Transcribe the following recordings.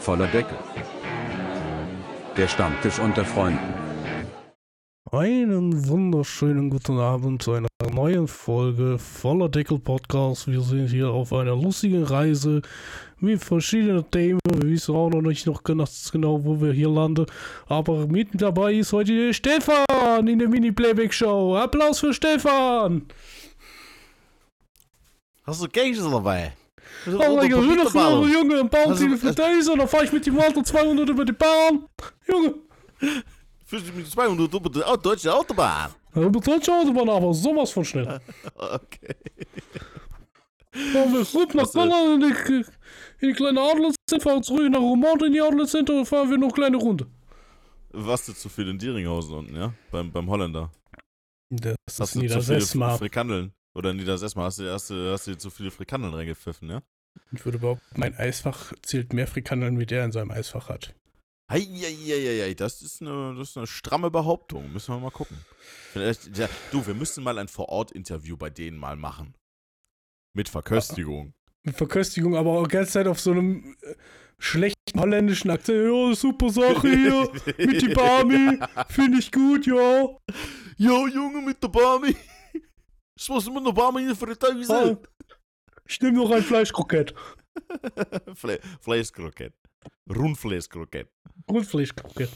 Voller Deckel. Der Stammtisch unter Freunden. Einen wunderschönen guten Abend zu einer neuen Folge voller Deckel Podcast. Wir sind hier auf einer lustigen Reise mit verschiedenen Themen. Wir wissen auch noch nicht noch ganz genau, wo wir hier landen. Aber mit dabei ist heute der Stefan in der Mini-Playback-Show. Applaus für Stefan! Hast du Käse dabei? Oh, Digga, will doch mal, Junge, ein Also, Baum für diese, dann fahr ich mit dem Auto 200 über die Bahn. Junge, Fühlst du mit 200 über die deutsche Autobahn? über die deutsche Autobahn aber sowas von schnell. Okay. Ja, wir rüber nach Holland in die, in die kleine Adlercenter, fahren zurück nach Romont in die Adlercenter und fahren wir noch eine kleine Runde. Warst du zu viel in Dieringhausen unten, ja? Beim, beim Holländer. Das Hast ist du zu viele Niedersessma. Frikandeln? Oder Niedersessma? Hast du, hast, du, hast du zu viele Frikandeln reingepfiffen, ja? Ich würde behaupten, mein Eisfach zählt mehr Frikandeln, wie der in seinem Eisfach hat. Eieieiei, das ist eine, das ist eine stramme Behauptung. Müssen wir mal gucken. Vielleicht, ja, du, wir müssen mal ein Vor-Ort-Interview bei denen mal machen. Mit Verköstigung. Mit Verköstigung, aber auch die ganze Zeit auf so einem äh, schlechten holländischen Akzent. Ja, super Sache hier. Mit die Barmi. Finde ich gut, ja. Jo, Junge, mit der Barmi. Ich muss mit der Barmi in die Ah, Fritteuse. ich nehme noch ein Fleischkrokett. Fle Fleischkrokett. Rundfleischkrokett. Grundfleischkrokett.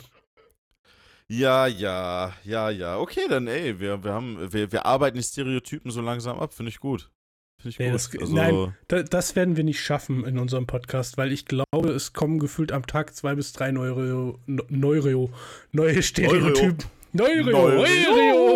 Ja, ja, ja, ja. Okay, dann ey, wir, wir haben, wir, wir arbeiten die Stereotypen so langsam ab, finde ich gut. Finde ich Nee, gut. das- also, nein. Da, das werden wir nicht schaffen in unserem Podcast, weil ich glaube, es kommen gefühlt am Tag zwei bis drei Neureo, Ne- Neureo, neue Stereotypen. Neureo, Neureo.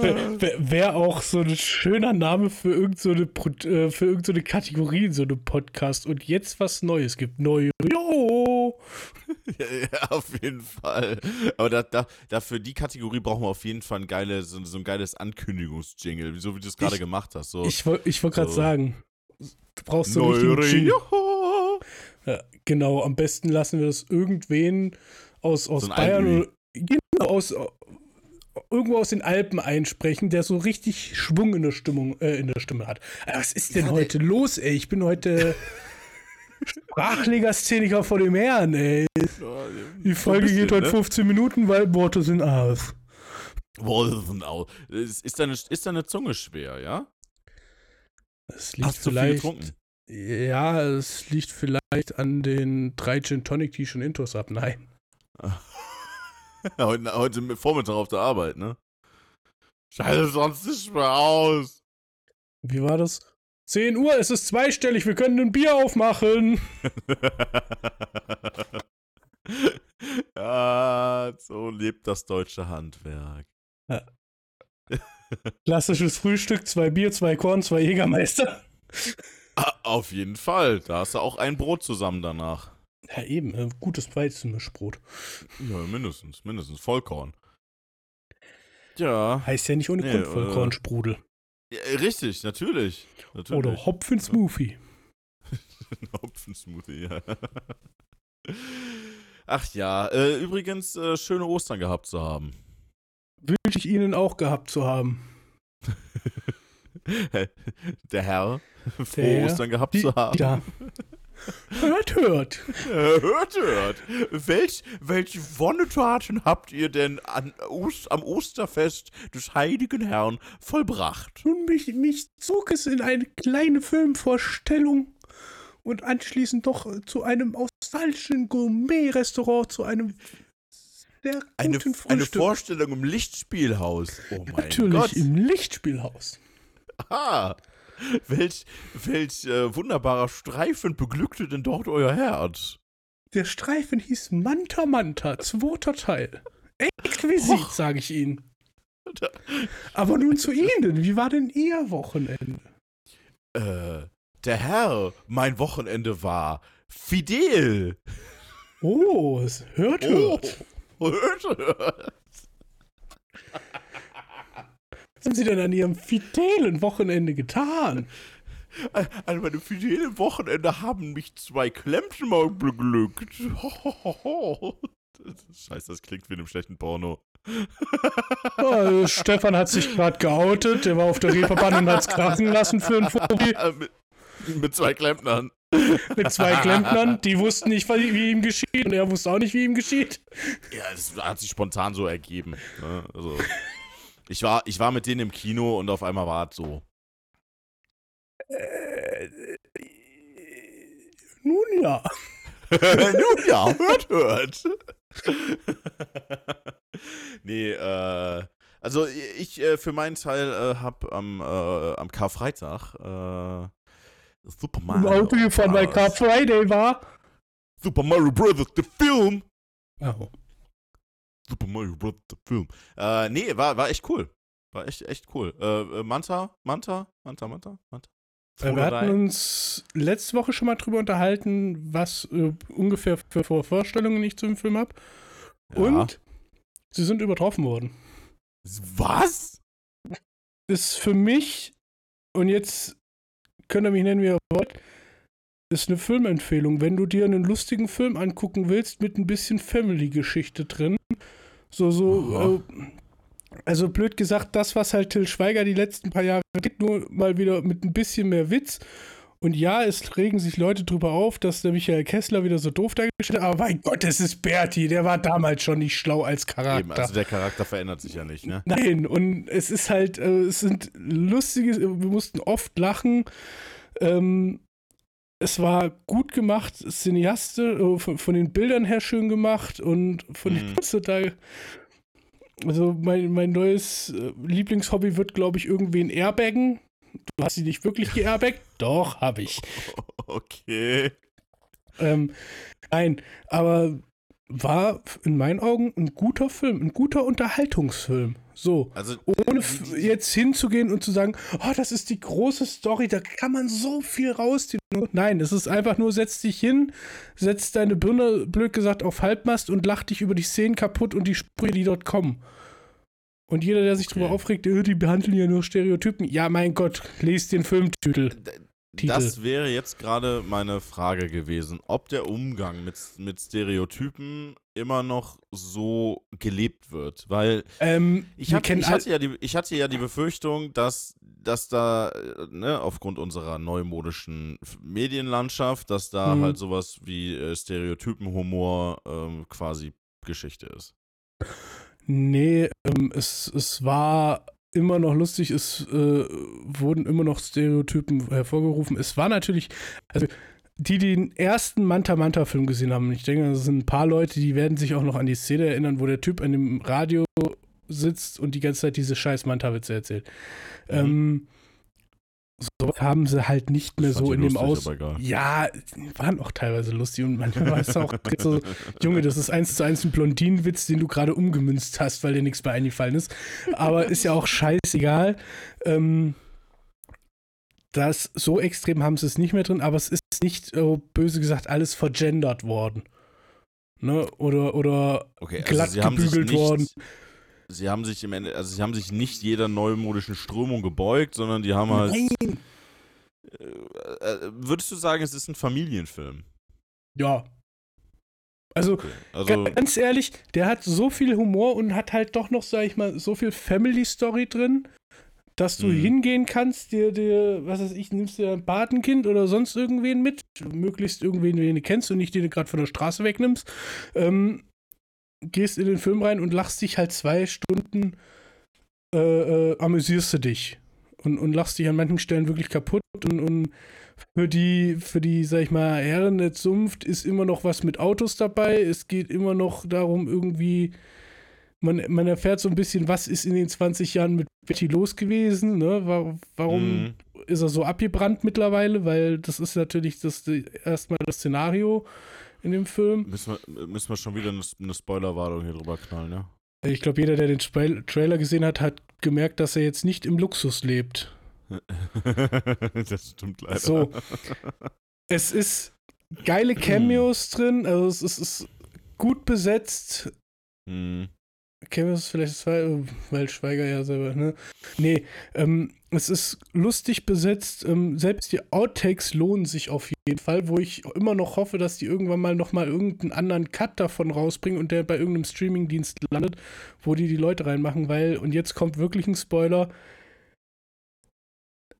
Wäre wär auch so ein schöner Name für irgendeine so äh, für irgend so eine Kategorie in so einem Podcast und jetzt was Neues gibt. Neureo. ja, ja, auf jeden Fall. Aber da, da, dafür die Kategorie brauchen wir auf jeden Fall ein geiles, so, so ein geiles Ankündigungsjingle, so wie du es gerade gemacht hast. So. Ich, ich wollte gerade So. sagen, du brauchst so einen richtigen Jingle. Ja, genau, am besten lassen wir das irgendwen aus, aus So Bayern genau, aus, irgendwo aus den Alpen einsprechen, der so richtig Schwung in der Stimmung, äh, in der Stimme hat. Was ist denn Ja, heute los, ey? Ich bin heute Sprachlegastheniker vor dem Herrn, ey. Die Folge bisschen, geht heute ne? 15 Minuten, weil Worte sind aus. Wolfenau. Ist, ist, deine, ist deine Zunge schwer, ja? Es liegt Hast du viel vielleicht. getrunken? Ja, es liegt vielleicht an den drei Gin Tonic, die ich schon intos hab. Nein. heute, heute Vormittag auf der Arbeit, ne? Scheiße sonst nicht mehr aus. Wie war das? 10 Uhr, es ist zweistellig, wir können ein Bier aufmachen. ja, so lebt das deutsche Handwerk. Klassisches Frühstück, zwei Bier, zwei Korn, zwei Jägermeister. Ah, auf jeden Fall. Da hast du auch ein Brot zusammen danach. Ja, eben, äh, gutes Weizenmischbrot. Ja, mindestens, mindestens. Vollkorn. Ja. Heißt ja nicht ohne Nee, Grund äh, Vollkornsprudel. ja richtig, natürlich. natürlich. Oder Hopfen-Smoothie. Hopfensmoothie, ja. Ach ja, äh, übrigens, äh, schöne Ostern gehabt zu haben. Wünsche ich Ihnen auch gehabt zu haben. Der Herr, frohe Ostern gehabt Die, zu haben. ja. Hört, hört. Äh, Hört, hört. Welch, welche Wonnetaten habt ihr denn an Ost, am Osterfest des heiligen Herrn vollbracht? Nun, mich, mich zog es in eine kleine Filmvorstellung und anschließend doch zu einem australischen Gourmet-Restaurant, zu einem sehr guten Eine, Frühstück. eine Vorstellung im Lichtspielhaus. Oh mein Natürlich Gott. im Lichtspielhaus. Ah, welch, welch äh, wunderbarer Streifen beglückte denn dort euer Herz? Der Streifen hieß Manta Manta, zweiter Teil. Exquisit, sage ich Ihnen. Aber nun zu Ihnen. Wie war denn Ihr Wochenende? Äh, der Herr, mein Wochenende war fidel. Oh, es hört, hört. Oh, hört, hört. Was haben Sie denn an Ihrem fidelen Wochenende getan? An meinem fidelen Wochenende haben mich zwei mal beglückt. Scheiße, das klingt wie in einem schlechten Porno. Oh, Stefan hat sich gerade geoutet, der war auf der Reeperbahn und hat es krachen lassen für ein Fobi mit, mit zwei Klempnern. mit zwei Klempnern, die wussten nicht, wie ihm geschieht und er wusste auch nicht, wie ihm geschieht. Ja, das hat sich spontan so ergeben. Ne? Also, ich war, ich war mit denen im Kino und auf einmal war es so. Äh, nun ja. Nun ja, hört, hört. nee, äh, also ich äh, für meinen Teil äh, hab am, äh, am Karfreitag äh, Super Im Mario Auto gefahren, weil Car. Friday war. Super Mario Brothers, the film. Oh. Super Mario Bros. Film. Äh, nee, war, war echt cool. War echt, echt cool. Äh, äh, Manta, Manta, Manta, Manta, Manta. Äh, Wir hatten uns letzte Woche schon mal drüber unterhalten, was äh, ungefähr für Vorstellungen ich zum Film habe. Ja. Und sie sind übertroffen worden. Was? Ist für mich, und jetzt könnt ihr mich nennen, wie ihr wollt, ist eine Filmempfehlung. Wenn du dir einen lustigen Film angucken willst mit ein bisschen Family-Geschichte drin, so, so, äh, also blöd gesagt, das, was halt Till Schweiger die letzten paar Jahre gibt, nur mal wieder mit ein bisschen mehr Witz. Und ja, es regen sich Leute drüber auf, dass der Michael Kessler wieder so doof dargestellt hat, aber mein Gott, es ist Berti, der war damals schon nicht schlau als Charakter. Eben, also der Charakter verändert sich ja nicht, ne? Nein, und es ist halt, äh, es sind lustige, wir mussten oft lachen. Ähm, es war gut gemacht, Cineaste, äh, von, von den Bildern her schön gemacht und von den Mhm. total. Also mein, mein neues äh, Lieblingshobby wird, glaube ich, irgendwie ein Airbaggen. Du hast sie nicht wirklich geairbaggt? Doch, habe ich. Okay. Ähm, nein, aber war in meinen Augen ein guter Film, ein guter Unterhaltungsfilm. So. Also, Ohne jetzt hinzugehen und zu sagen, oh, das ist die große Story, da kann man so viel rausziehen. Nein, es ist einfach nur, setz dich hin, setz deine Birne, blöd gesagt, auf Halbmast und lach dich über die Szenen kaputt und die Sprüche, die dort kommen. Und jeder, der sich Okay. drüber aufregt, äh, die behandeln ja nur Stereotypen. Ja, mein Gott, lest den Filmtitel. Titel. Das wäre jetzt gerade meine Frage gewesen, ob der Umgang mit, mit Stereotypen immer noch so gelebt wird. Weil Ähm, ich, hab, ich, hatte, ja die, ich hatte ja die Befürchtung, dass, dass da, ne, aufgrund unserer neumodischen Medienlandschaft, dass da Mhm. halt sowas wie äh, Stereotypenhumor ähm, quasi Geschichte ist. Nee, ähm, es, es war immer noch lustig, es äh, wurden immer noch Stereotypen hervorgerufen. Es war natürlich, also die, die den ersten Manta Manta Film gesehen haben, ich denke, das sind ein paar Leute, die werden sich auch noch an die Szene erinnern, wo der Typ an dem Radio sitzt und die ganze Zeit diese scheiß Manta-Witze erzählt. Mhm. Ähm, so haben sie halt nicht mehr so in dem lustig, Aus. aber egal. Ja, waren auch teilweise lustig und manchmal war es auch so, Junge, das ist eins zu eins ein Blondinenwitz, den du gerade umgemünzt hast, weil dir nichts mehr eingefallen ist. Aber ist ja auch scheißegal. Ähm, das, so extrem haben sie es nicht mehr drin, aber es ist nicht, äh, böse gesagt, alles vergendert worden. Ne? Oder, oder Okay, also glatt gebügelt nicht, worden. Sie haben sich im Ende, also sie haben sich nicht jeder neumodischen Strömung gebeugt, sondern die haben halt. Nein. Äh, äh, würdest du sagen, es ist ein Familienfilm? Ja. Also, Okay. Also, Ganz ehrlich, der hat so viel Humor und hat halt doch noch, sag ich mal, so viel Family Story drin, dass du Mhm. hingehen kannst, dir, dir, was weiß ich, nimmst dir ein Patenkind oder sonst irgendwen mit, möglichst irgendwen, den du kennst und nicht den du gerade von der Straße wegnimmst, ähm, gehst in den Film rein und lachst dich halt zwei Stunden, äh, äh, amüsierst du dich und, und lachst dich an manchen Stellen wirklich kaputt und, und für die, für die, sag ich mal, Herren der Zunft ist immer noch was mit Autos dabei. Es geht immer noch darum, irgendwie, man, man erfährt so ein bisschen, was ist in den 20 Jahren mit Betty los gewesen, ne? Wa- Warum mh, ist er so abgebrannt mittlerweile? Weil das ist natürlich das, erstmal das Szenario in dem Film. müssen, wir, müssen wir schon wieder eine, eine Spoilerwarnung hier drüber knallen, ne? Ich glaube, jeder, der den Trail Trailer gesehen hat, hat gemerkt, dass er jetzt nicht im Luxus lebt. das stimmt leider. So. Es ist geile Cameos drin, also es ist, es ist gut besetzt. Hm. Käme es vielleicht zwei, weil Schweiger ja selber, ne? Nee, ähm, es ist lustig besetzt. Ähm, selbst die Outtakes lohnen sich auf jeden Fall, wo ich immer noch hoffe, dass die irgendwann mal nochmal irgendeinen anderen Cut davon rausbringen und der bei irgendeinem Streamingdienst landet, wo die die Leute reinmachen, weil, und jetzt kommt wirklich ein Spoiler.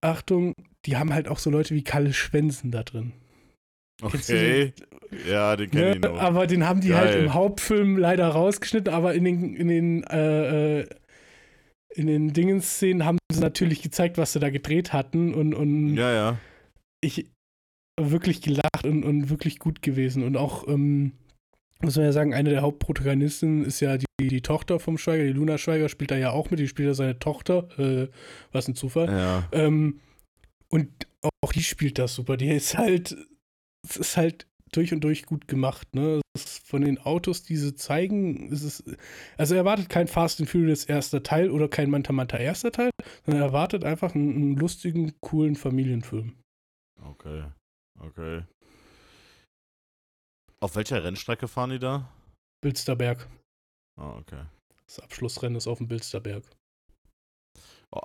Achtung, die haben halt auch so Leute wie Kalle Schwensen da drin. Okay. Ja, den kenne Ne? ich noch. Aber den haben die halt Geil. im Hauptfilm leider rausgeschnitten, aber in den, in den, äh, äh, in den Dingenszenen haben sie natürlich gezeigt, was sie da gedreht hatten und, und Ja, ja. ich wirklich gelacht und, und wirklich gut gewesen. Und auch, ähm, muss man ja sagen, eine der Hauptprotagonisten ist ja die, die Tochter vom Schweiger, die Luna Schweiger spielt da ja auch mit, die spielt ja seine Tochter, äh, was ein Zufall. Ja. Ähm, und auch die spielt das super. Die ist halt, es ist halt durch und durch gut gemacht. Ne? Von den Autos, die sie zeigen, ist es, also erwartet kein Fast and Furious erster Teil oder kein Manta Manta erster Teil, sondern erwartet einfach einen, einen lustigen, coolen Familienfilm. Okay. Okay. Auf welcher Rennstrecke fahren die da? Bilsterberg. Ah, okay. Das Abschlussrennen ist auf dem Bilsterberg.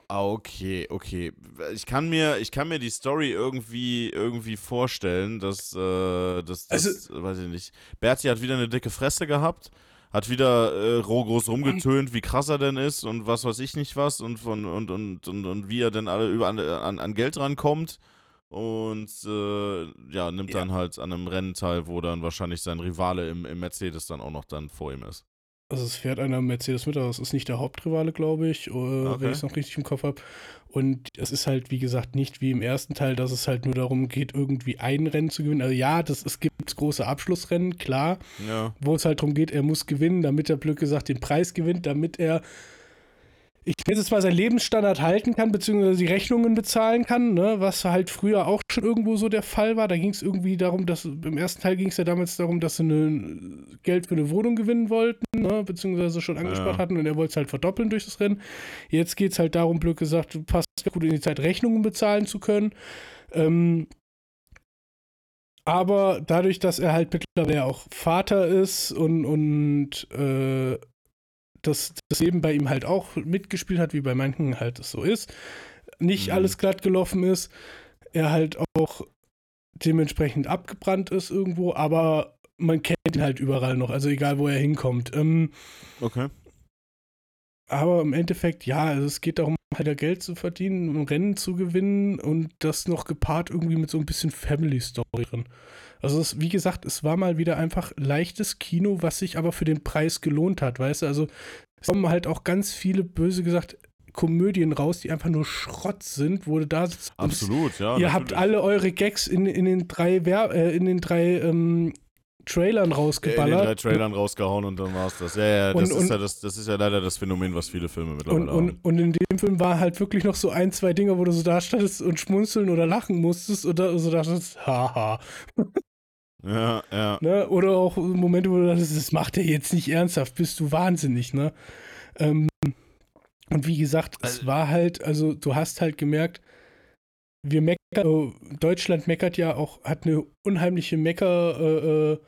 Ah, okay, okay. Ich kann mir, ich kann mir die Story irgendwie, irgendwie vorstellen, dass, äh, dass, das, Also- weiß ich nicht. Berti hat wieder eine dicke Fresse gehabt, hat wieder äh, roh groß rumgetönt, wie krass er denn ist und was weiß ich nicht was und von und und und, und wie er denn alle über an, an, an Geld rankommt und äh, ja nimmt Ja. dann halt an einem Rennen teil, wo dann wahrscheinlich sein Rivale im, im Mercedes dann auch noch dann vor ihm ist. Also es fährt einer Mercedes mit, aber es ist nicht der Hauptrivale, glaube ich, äh, Okay. wenn ich es noch richtig im Kopf habe. Und es ist halt, wie gesagt, nicht wie im ersten Teil, dass es halt nur darum geht, irgendwie ein Rennen zu gewinnen. Also ja, das, es gibt große Abschlussrennen, klar, Ja. wo es halt darum geht, er muss gewinnen, damit er blöd gesagt den Preis gewinnt, damit er, ich jetzt mal, seinen Lebensstandard halten kann, beziehungsweise die Rechnungen bezahlen kann, ne? was halt früher auch schon irgendwo so der Fall war. Da ging es irgendwie darum, dass, im ersten Teil ging es ja damals darum, dass sie eine, Geld für eine Wohnung gewinnen wollten, ne? beziehungsweise schon angespart Ja. hatten und er wollte es halt verdoppeln durch das Rennen. Jetzt geht es halt darum, blöd gesagt, passt gut in die Zeit, Rechnungen bezahlen zu können. Ähm, aber dadurch, dass er halt mittlerweile auch Vater ist und, und äh, das, das Leben bei ihm halt auch mitgespielt hat, wie bei manchen halt es so ist, nicht Mhm. alles glatt gelaufen ist, er halt auch dementsprechend abgebrannt ist irgendwo, aber man kennt ihn halt überall noch, also egal wo er hinkommt. Ähm, Okay. aber im Endeffekt, ja, also es geht darum, halt ja Geld zu verdienen, um Rennen zu gewinnen und das noch gepaart irgendwie mit so ein bisschen Family Story drin. Also es, wie gesagt, es war mal wieder einfach leichtes Kino, was sich aber für den Preis gelohnt hat, weißt du? Also es kommen halt auch ganz viele, böse gesagt, Komödien raus, die einfach nur Schrott sind, wo du da sitzt Absolut, ja. Ihr habt natürlich. alle eure Gags in, in den drei, Wer äh, in den drei ähm, Trailern in den drei rausgeballert. Trailern rausgehauen und dann war's das. Ja, ja, das, Und- ist, und- ja das, das ist ja leider das Phänomen, was viele Filme mittlerweile Und, haben. und in dem Film war halt wirklich noch so ein, zwei Dinge, wo du so da standest und schmunzeln oder lachen musstest oder so dachtest, haha. Ja, ja. Ne? Oder auch Momente, wo du dachtest, das macht er jetzt nicht ernsthaft, bist du wahnsinnig, ne? Ähm, und wie gesagt, es Also- war halt, also du hast halt gemerkt, wir meckern, also Deutschland meckert ja auch, hat eine unheimliche Mecker äh, äh,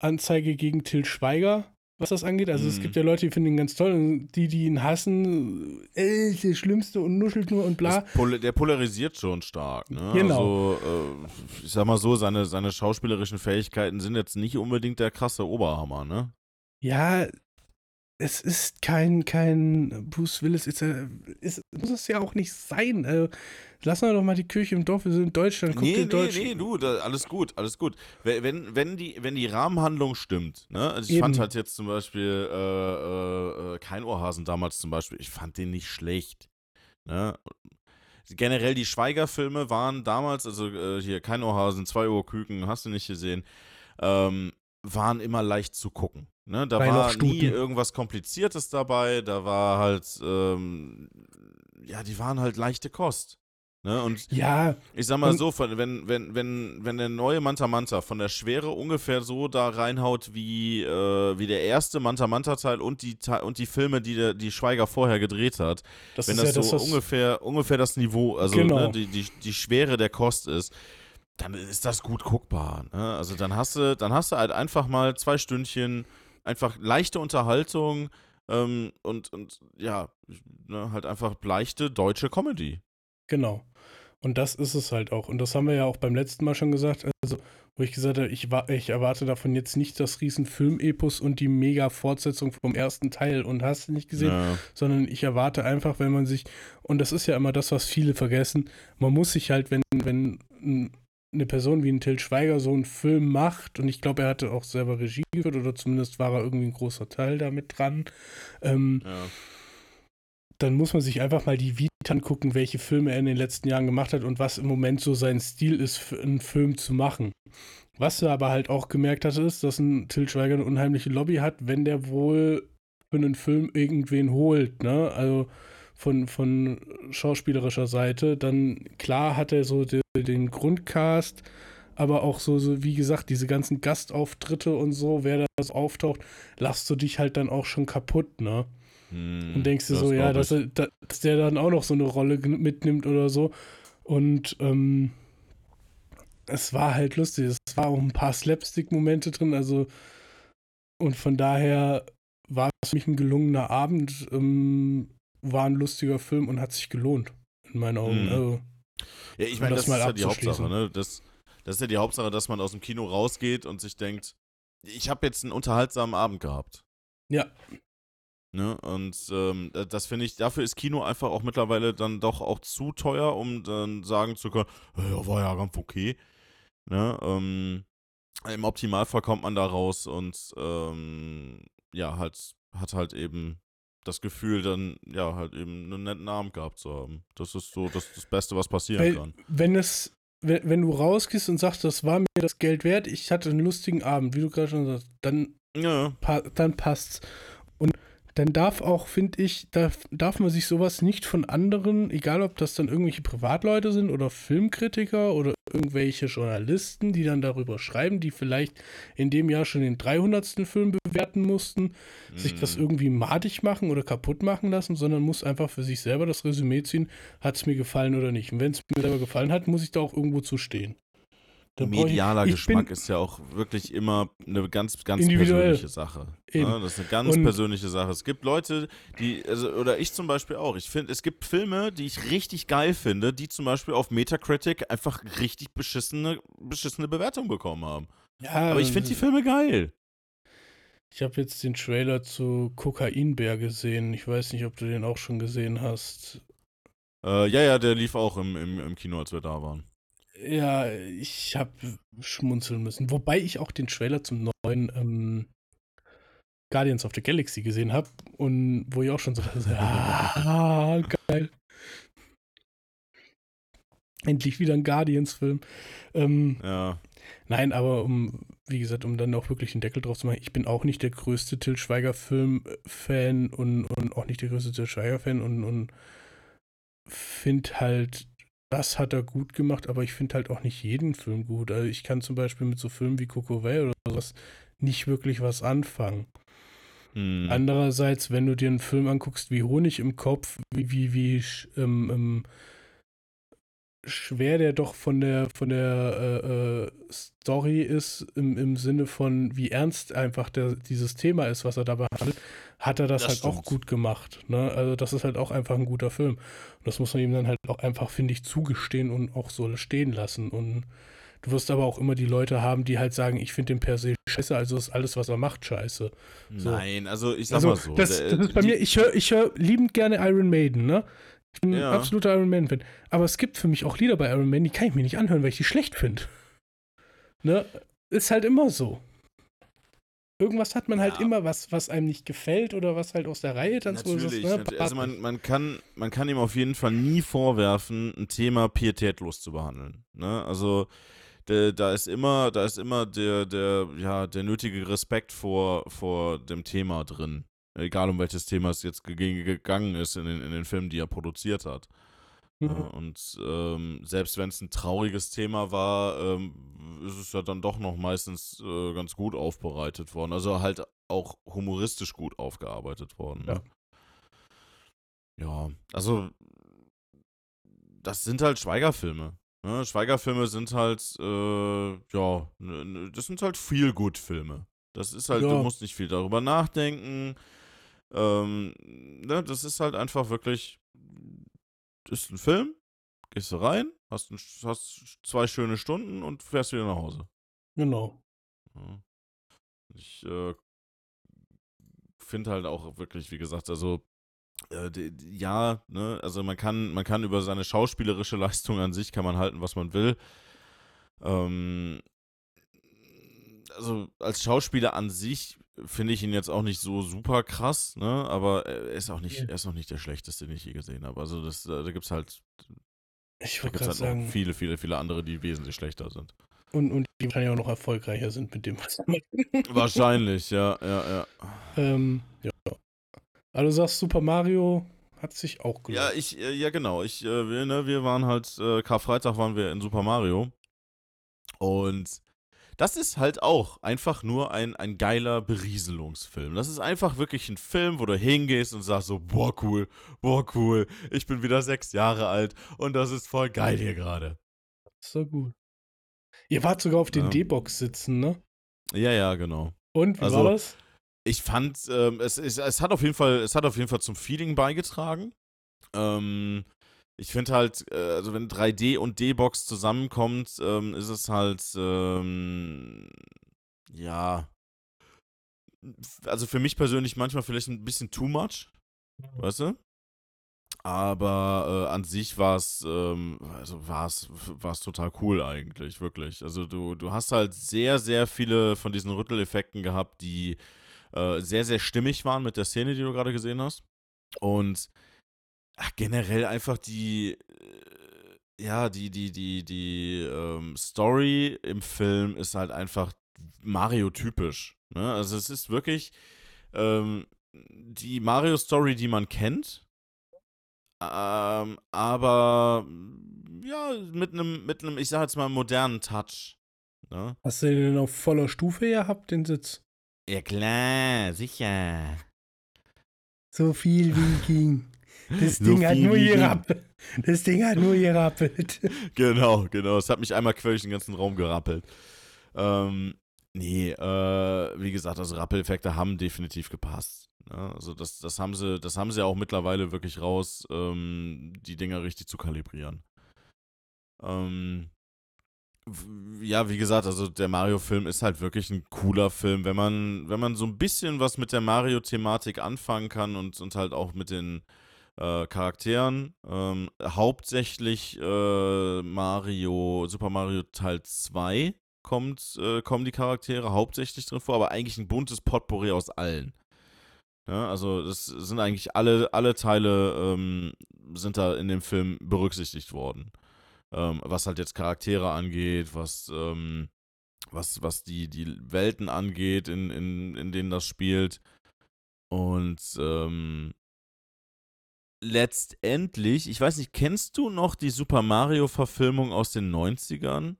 Anzeige gegen Till Schweiger, was das angeht. Also es Mhm. gibt ja Leute, die finden ihn ganz toll und die, die ihn hassen, äh, der Schlimmste und nuschelt nur und bla. Pol der polarisiert schon stark. Ne? Genau. Also, äh, ich sag mal so, seine, seine schauspielerischen Fähigkeiten sind jetzt nicht unbedingt der krasse Oberhammer, ne? Ja, es ist kein, kein Bruce Willis, ist, ist, muss es ja auch nicht sein. Äh, lass mal doch mal die Kirche im Dorf, wir sind in Deutschland. Guck Nee, nee, Deutsch nee, du, da, alles gut, alles gut. Wenn, wenn, die, wenn die Rahmenhandlung stimmt, ne? Also ich Eben. fand halt jetzt zum Beispiel äh, äh, äh, kein Ohrhasen damals zum Beispiel, ich fand den nicht schlecht. Ne? Generell die Schweiger-Filme waren damals, also äh, hier kein Ohrhasen, zwei Uhr Küken, hast du nicht gesehen, ähm, waren immer leicht zu gucken. Ne? Da war nie irgendwas Kompliziertes dabei, da war halt, ähm, ja, die waren halt leichte Kost. Ne? Und Ja, ich sag mal so, wenn, wenn, wenn, wenn der neue Manta Manta von der Schwere ungefähr so da reinhaut wie, äh, wie der erste Manta Manta Teil und die, und die Filme, die der, die Schweiger vorher gedreht hat, das wenn das, ja so das, ungefähr, ungefähr das Niveau, also Genau. ne, die, die, die Schwere der Kost ist, dann ist das gut guckbar. Ne? Also dann hast du, dann hast du halt einfach mal zwei Stündchen, einfach leichte Unterhaltung, Ähm, und, und ja, ne, halt einfach leichte deutsche Comedy. Genau. Und das ist es halt auch. Und das haben wir ja auch beim letzten Mal schon gesagt. Also, wo ich gesagt habe, ich, ich erwarte davon jetzt nicht das riesen Filmepos und die mega Fortsetzung vom ersten Teil und hast du nicht gesehen, Ja. sondern ich erwarte einfach, wenn man sich, und das ist ja immer das, was viele vergessen, man muss sich halt, wenn, wenn n- eine Person wie ein Till Schweiger so einen Film macht, und ich glaube, er hatte auch selber Regie geführt, oder zumindest war er irgendwie ein großer Teil damit dran, ähm, Ja. dann muss man sich einfach mal die Vita angucken, welche Filme er in den letzten Jahren gemacht hat und was im Moment so sein Stil ist, für einen Film zu machen. Was er aber halt auch gemerkt hat, ist, dass ein Till Schweiger eine unheimliche Lobby hat, wenn der wohl für einen Film irgendwen holt, ne? Also von, von schauspielerischer Seite, dann klar hat er so de, den Grundcast, aber auch so, so, wie gesagt, diese ganzen Gastauftritte und so, wer da auftaucht, lasst du dich halt dann auch schon kaputt, ne? Hm, Und denkst dir das so, ja, dass, er, da- dass der dann auch noch so eine Rolle mitnimmt oder so. Und ähm, es war halt lustig. Es war auch ein paar Slapstick-Momente drin. Also, und von daher war es für mich ein gelungener Abend. Ähm, war ein lustiger Film und hat sich gelohnt, in meinen Augen. Mhm. Also, Ja, ich meine, das das, ist ja die. Hauptsache, ne? Das, das ist ja die Hauptsache, dass man aus dem Kino rausgeht und sich denkt, ich habe jetzt einen unterhaltsamen Abend gehabt. ja, Ne? Und ähm, da- das finde ich, dafür ist Kino einfach auch mittlerweile dann doch auch zu teuer, um dann sagen zu können, ja, war ja ganz okay. Ne? Ähm, Im Optimalfall kommt man da raus und ähm, ja, halt, hat halt eben das Gefühl, dann ja, halt eben einen netten Abend gehabt zu haben. Das ist so das, das Beste, was passieren Weil, kann. wenn es, wenn, wenn du rausgehst und sagst, das war mir das Geld wert, ich hatte einen lustigen Abend, wie du gerade schon sagst, dann Ja, pa dann passt's. Dann darf auch, finde ich, darf, darf man sich sowas nicht von anderen, egal ob das dann irgendwelche Privatleute sind oder Filmkritiker oder irgendwelche Journalisten, die dann darüber schreiben, die vielleicht in dem Jahr schon den 300. Film bewerten mussten, sich das Mhm. irgendwie madig machen oder kaputt machen lassen, sondern muss einfach für sich selber das Resümee ziehen, hat es mir gefallen oder nicht. Und wenn es mir selber gefallen hat, muss ich da auch irgendwo zustehen. Da brauch ich- Medialer ich Geschmack ist ja auch wirklich immer eine ganz, ganz persönliche Sache. Eben. Ne? Das ist eine ganz Und- persönliche Sache. Es gibt Leute, die, also, oder ich zum Beispiel auch, ich finde, es gibt Filme, die ich richtig geil finde, die zum Beispiel auf Metacritic einfach richtig beschissene, beschissene Bewertungen bekommen haben. Ja, Aber ich finde die Filme geil. Ich habe jetzt den Trailer zu Kokainbär gesehen. Ich weiß nicht, ob du den auch schon gesehen hast. Äh, ja, ja, der lief auch im, im, im Kino, als wir da waren. Ja, ich habe schmunzeln müssen. Wobei ich auch den Trailer zum neuen ähm, Guardians of the Galaxy gesehen habe und wo ich auch schon so dachte, ah, geil. Endlich wieder ein Guardians-Film. Ähm, Ja. Nein, aber um, wie gesagt, um dann auch wirklich den Deckel drauf zu machen, ich bin auch nicht der größte Till Schweiger-Film-Fan und, und auch nicht der größte Till Schweiger-Fan und, und finde halt, das hat er gut gemacht, aber ich finde halt auch nicht jeden Film gut. Also ich kann zum Beispiel mit so Filmen wie Coco Vey oder sowas nicht wirklich was anfangen. Hm. Andererseits, wenn du dir einen Film anguckst wie Honig im Kopf, wie, wie, wie ähm, ähm, schwer der doch von der von der äh, äh, Story ist, im, im Sinne von, wie ernst einfach der, dieses Thema ist, was er da behandelt, hat er das, Das halt auch stimmt. gut gemacht. Ne? Also das ist halt auch einfach ein guter Film. Und das muss man ihm dann halt auch einfach, finde ich, zugestehen und auch so stehen lassen. Und du wirst aber auch immer die Leute haben, die halt sagen, ich finde den per se scheiße, also ist alles, was er macht, scheiße. so. Nein, also ich sag Also, mal so. das, das ist bei die- mir, ich höre ich hör liebend gerne Iron Maiden, ne? Ich bin ein Ja. absoluter Iron Maiden-Fan. Aber es gibt für mich auch Lieder bei Iron Maiden, die kann ich mir nicht anhören, weil ich die schlecht finde. Ne? Ist halt immer so. Irgendwas hat man halt Ja. immer, was, was einem nicht gefällt oder was halt aus der Reihe tanzt. du sagst, Natürlich, ne, also man, man, kann, man kann ihm auf jeden Fall nie vorwerfen, ein Thema pietätlos zu behandeln. Ne? Also da ist immer, da ist immer der, der, ja, der nötige Respekt vor, vor dem Thema drin. Egal um welches Thema es jetzt ge- gegangen ist in den, in den Filmen, die er produziert hat. Ja, Mhm. und ähm, selbst wenn es ein trauriges Thema war, ähm, ist es ja dann doch noch meistens äh, ganz gut aufbereitet worden. Also halt auch humoristisch gut aufgearbeitet worden. Ne? Ja, also das sind halt Schweigerfilme. Ne? Schweigerfilme sind halt, äh, ja, ne, ne, das sind halt Feel-Good-Filme. Das ist halt, Ja. du musst nicht viel darüber nachdenken. Ähm, ne, das ist halt einfach wirklich, ist ein Film, gehst du rein, hast, ein, hast zwei schöne Stunden und fährst wieder nach Hause. Genau. Ja. Ich äh, finde halt auch wirklich, wie gesagt, also äh, die, die, ja, ne, also man kann, man kann über seine schauspielerische Leistung an sich kann man halten, was man will. Ähm, also als Schauspieler an sich finde ich ihn jetzt auch nicht so super krass, ne? Aber er ist auch nicht, er ist auch nicht der schlechteste, den ich je gesehen habe. Also das, da gibt es halt, Ich da gibt's halt sagen, noch viele, viele, viele andere, die wesentlich schlechter sind. und, und die wahrscheinlich auch noch erfolgreicher sind mit dem, was sie machen. Wahrscheinlich, ja, ja, ja. ähm, ja. Also du sagst, Super Mario hat sich auch gelohnt. Ja, ich, äh, ja genau. Ich, äh, wir, ne, wir waren halt, äh, Karfreitag waren wir in Super Mario. Und das ist halt auch einfach nur ein, ein geiler Berieselungsfilm. Das ist einfach wirklich ein Film, wo du hingehst und sagst so, boah cool, boah cool, ich bin wieder sechs Jahre alt und das ist voll geil hier gerade. So gut. Ihr wart sogar auf den Ja. D-Box sitzen, ne? Ja, ja, genau. Und wie Also- war das? Ich fand, ähm, es, es, es hat auf jeden Fall, es hat auf jeden Fall zum Feeling beigetragen. Ähm, ich finde halt, äh, also wenn 3D und D-Box zusammenkommt, ähm, ist es halt, ähm, ja, also für mich persönlich manchmal vielleicht ein bisschen too much, weißt du? Aber äh, an sich war es, ähm, also war es, war es total cool eigentlich, wirklich. Also du, du hast halt sehr, sehr viele von diesen Rütteleffekten gehabt, die äh, sehr, sehr stimmig waren mit der Szene, die du gerade gesehen hast. Und ach, generell einfach die, äh, ja, die, die, die, die ähm, Story im Film ist halt einfach Mario-typisch. Ne? Also es ist wirklich ähm, die Mario-Story, die man kennt. Ähm, aber ja, mit einem, mit einem, ich sag jetzt mal, modernen Touch. Ne? Hast du den denn auf voller Stufe gehabt, den Sitz? Ja klar, sicher. So viel wie ging. Das Ding hat nur gerappelt. Das Ding hat nur gerappelt. Genau, genau. Es hat mich einmal quer durch den ganzen Raum gerappelt. Ähm, nee, äh, wie gesagt, also Rappeleffekte haben definitiv gepasst. Ne? Also das, das haben sie, das haben sie auch mittlerweile wirklich raus, ähm, die Dinger richtig zu kalibrieren. Ähm, ja, wie gesagt, also der Mario-Film ist halt wirklich ein cooler Film, wenn man, wenn man so ein bisschen was mit der Mario-Thematik anfangen kann und, und halt auch mit den äh, Charakteren. Ähm, hauptsächlich äh, Mario, Super Mario Teil 2 kommt, äh, kommen die Charaktere hauptsächlich drin vor, aber eigentlich ein buntes Potpourri aus allen. Ja, also das sind eigentlich alle, alle Teile ähm, sind da in dem Film berücksichtigt worden. Ähm, was halt jetzt Charaktere angeht, was, ähm, was, was die, die Welten angeht, in, in, in denen das spielt. Und ähm, letztendlich, ich weiß nicht, kennst du noch die Super Mario-Verfilmung aus den 90ern?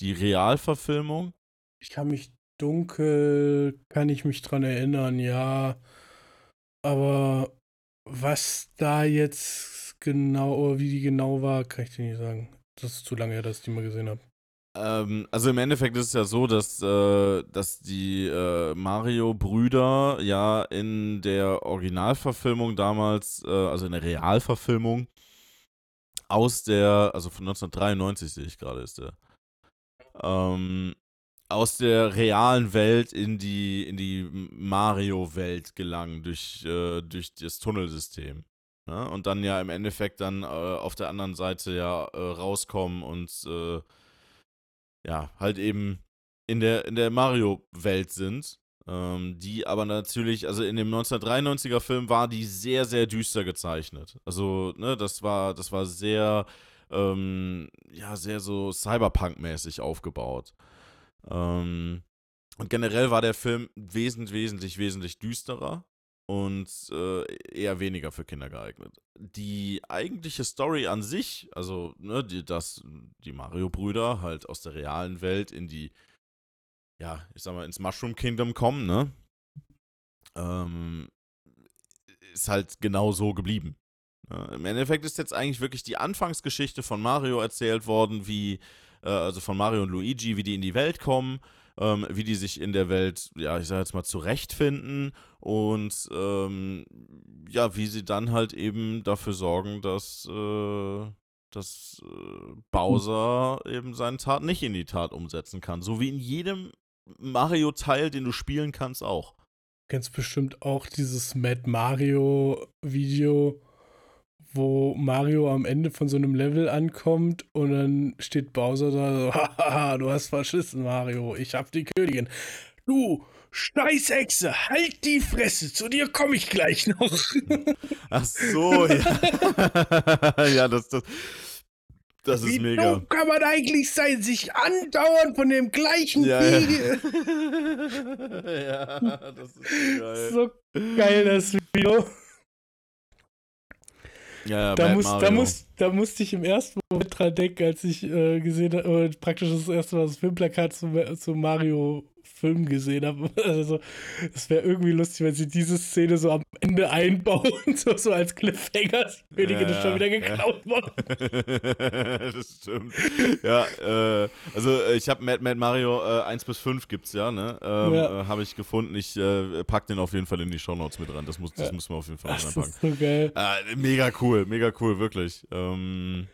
Die Realverfilmung? Ich kann mich dunkel, kann ich mich dran erinnern, ja. Aber was da jetzt genau, oder wie die genau war, kann ich dir nicht sagen. Das ist zu lange her, dass ich die mal gesehen habe. Ähm, also im Endeffekt ist es ja so, dass, äh, dass die äh, Mario-Brüder ja in der Originalverfilmung damals, äh, also in der Realverfilmung, aus der, also von 1993 sehe ich gerade, ist der, ähm, aus der realen Welt in die, in die Mario-Welt gelangen durch, äh, durch das Tunnelsystem. Ne? Und dann ja im Endeffekt dann äh, auf der anderen Seite ja äh, rauskommen und ja, halt eben in der, in der Mario-Welt sind. Ähm, die aber natürlich, also in dem 1993er Film war die sehr, sehr düster gezeichnet. Also, ne, das war, das war sehr, ähm, ja, sehr so Cyberpunk-mäßig aufgebaut. Ähm, und generell war der Film wesentlich, wesentlich, wesentlich düsterer und äh, eher weniger für Kinder geeignet. Die eigentliche Story an sich, also ne, die, dass die Mario-Brüder halt aus der realen Welt in die, ja, ich sag mal, ins Mushroom Kingdom kommen, ne? Ähm, ist halt genau so geblieben. Ja, Im Endeffekt ist jetzt eigentlich wirklich die Anfangsgeschichte von Mario erzählt worden, wie, äh, also von Mario und Luigi, wie die in die Welt kommen, ähm, wie die sich in der Welt, ja, ich sag jetzt mal, zurechtfinden und ähm, ja, wie sie dann halt eben dafür sorgen, dass, äh, dass äh, Bowser eben seine Tat nicht in die Tat umsetzen kann. So wie in jedem Mario-Teil, den du spielen kannst, auch. Kennst bestimmt auch dieses Mad Mario Video, wo Mario am Ende von so einem Level ankommt und dann steht Bowser da so, haha, du hast verschissen, Mario, ich hab die Königin. Du, Scheißechse, halt die Fresse, zu dir komme ich gleich noch. Ach so, ja. ja, das, das, das Wie ist mega. dumm kann man eigentlich sein, sich andauernd von dem gleichen Ja, Video. ja. ja, das ist so geil. So geil, das Video. Ja, Da, muss, da, muss, da musste ich im ersten Moment dran denken, als ich äh, gesehen habe, äh, praktisch das erste Mal das Filmplakat zu, zu Mario Film gesehen habe. Also, es wäre irgendwie lustig, wenn sie diese Szene so am Ende einbauen, so, so als Cliffhanger. Die Königin ist schon wieder ja. geklaut worden. das stimmt. Ja, äh, also äh, ich habe Mad, Mad Mario äh, 1 bis 5 gibt's ja, ne? Ähm, Ja. äh, habe ich gefunden. Ich äh, pack den auf jeden Fall in die Shownotes mit rein. Das, muss, das Ja. müssen wir auf jeden Fall Das reinpacken. ist so geil. Äh, mega cool, mega cool, wirklich. Ähm,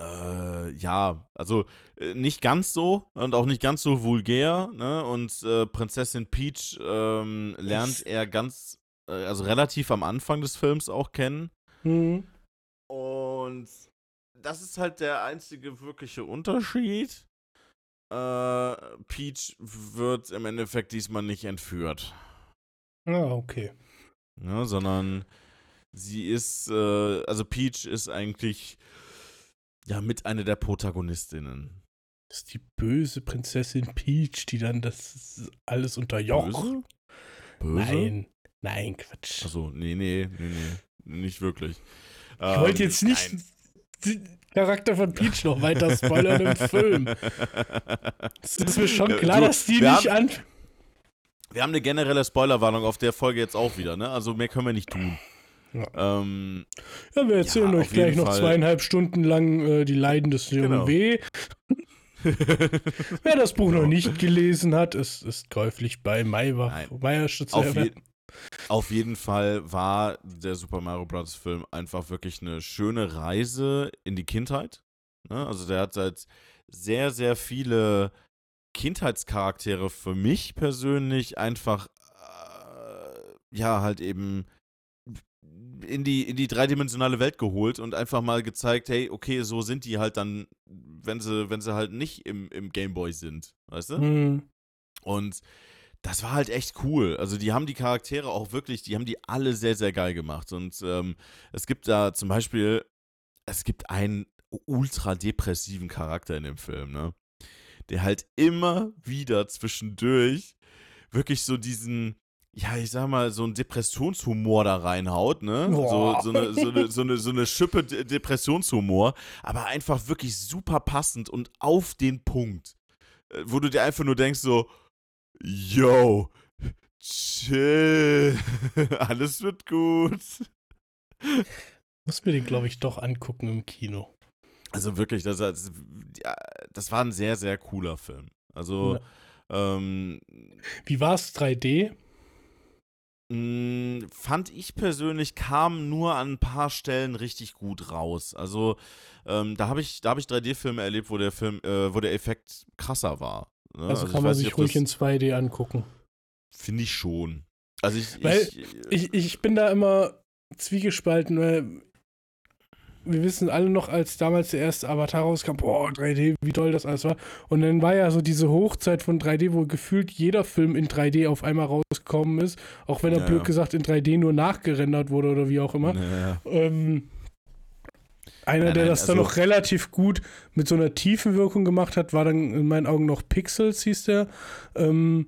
äh, ja, also äh, nicht ganz so und auch nicht ganz so vulgär, ne? Und äh, Prinzessin Peach ähm, lernt er ganz, äh, also relativ am Anfang des Films auch kennen. Mhm. Und das ist halt der einzige wirkliche Unterschied. Äh, Peach wird im Endeffekt diesmal nicht entführt. Ah, okay. Ne, sondern sie ist, äh, also Peach ist eigentlich ja mit einer der Protagonistinnen. Das ist die böse Prinzessin Peach, die dann das alles unterjocht. Böse? Böse? Nein, nein, Quatsch. Achso, nee, nee, nee, nee, nicht wirklich. Ähm, ich wollte jetzt nicht den Charakter von Peach noch weiter spoilern im Film. Es ist mir schon klar, Du, dass die nicht an. Wir haben eine generelle Spoilerwarnung auf der Folge jetzt auch wieder, ne? Also mehr können wir nicht tun. Ja. Ähm, Ja, wir erzählen Ja, euch gleich noch Fall. zweieinhalb Stunden lang äh, die Leiden des jungen Genau. W. Wer das Buch noch nicht gelesen hat, ist, ist käuflich bei zu auf, je auf jeden Fall war der Super Mario Bros. Film einfach wirklich eine schöne Reise in die Kindheit. Ne? Also der hat halt sehr, sehr viele Kindheitscharaktere für mich persönlich einfach, äh, ja, halt eben in die, in die dreidimensionale Welt geholt und einfach mal gezeigt, hey, okay, so sind die halt dann, wenn sie, wenn sie halt nicht im, im Gameboy sind, weißt du? Hm. Und das war halt echt cool. Also die haben die Charaktere auch wirklich, die haben die alle sehr, sehr geil gemacht. Und ähm, es gibt da zum Beispiel, es gibt einen ultra depressiven Charakter in dem Film, ne? Der halt immer wieder zwischendurch wirklich so diesen, ja, ich sag mal, so einen Depressionshumor da reinhaut, ne? So, Boah. so, eine, so, eine, so, eine, so eine Schippe De Depressionshumor, aber einfach wirklich super passend und auf den Punkt. Äh, Wo du dir einfach nur denkst, so, yo, chill, alles wird gut. Muss mir den, glaube ich, doch angucken im Kino. Also wirklich, das, das, ja, das war ein sehr, sehr cooler Film. Also, ähm, Wie war es 3D? Mh, fand ich persönlich, kam nur an ein paar Stellen richtig gut raus. Also, ähm, da habe ich, da hab ich 3D-Filme erlebt, wo der Film, äh, wo der Effekt krasser war. ne? Also, ich kann man sich nicht, ruhig in 2D angucken. Finde ich schon. Also ich, Weil ich, Ich, ich bin da immer zwiegespalten, weil wir wissen alle noch, als damals der erste Avatar rauskam, boah, 3D, wie toll das alles war. Und dann war ja so diese Hochzeit von 3D, wo gefühlt jeder Film in 3D auf einmal rausgekommen ist, auch wenn er Ja, blöd ja. gesagt in 3D nur nachgerendert wurde oder wie auch immer. Ja. Ähm, einer, Nein, der nein, das dann also- noch relativ gut mit so einer tiefen Wirkung gemacht hat, war dann in meinen Augen noch Pixels, hieß der. Ähm,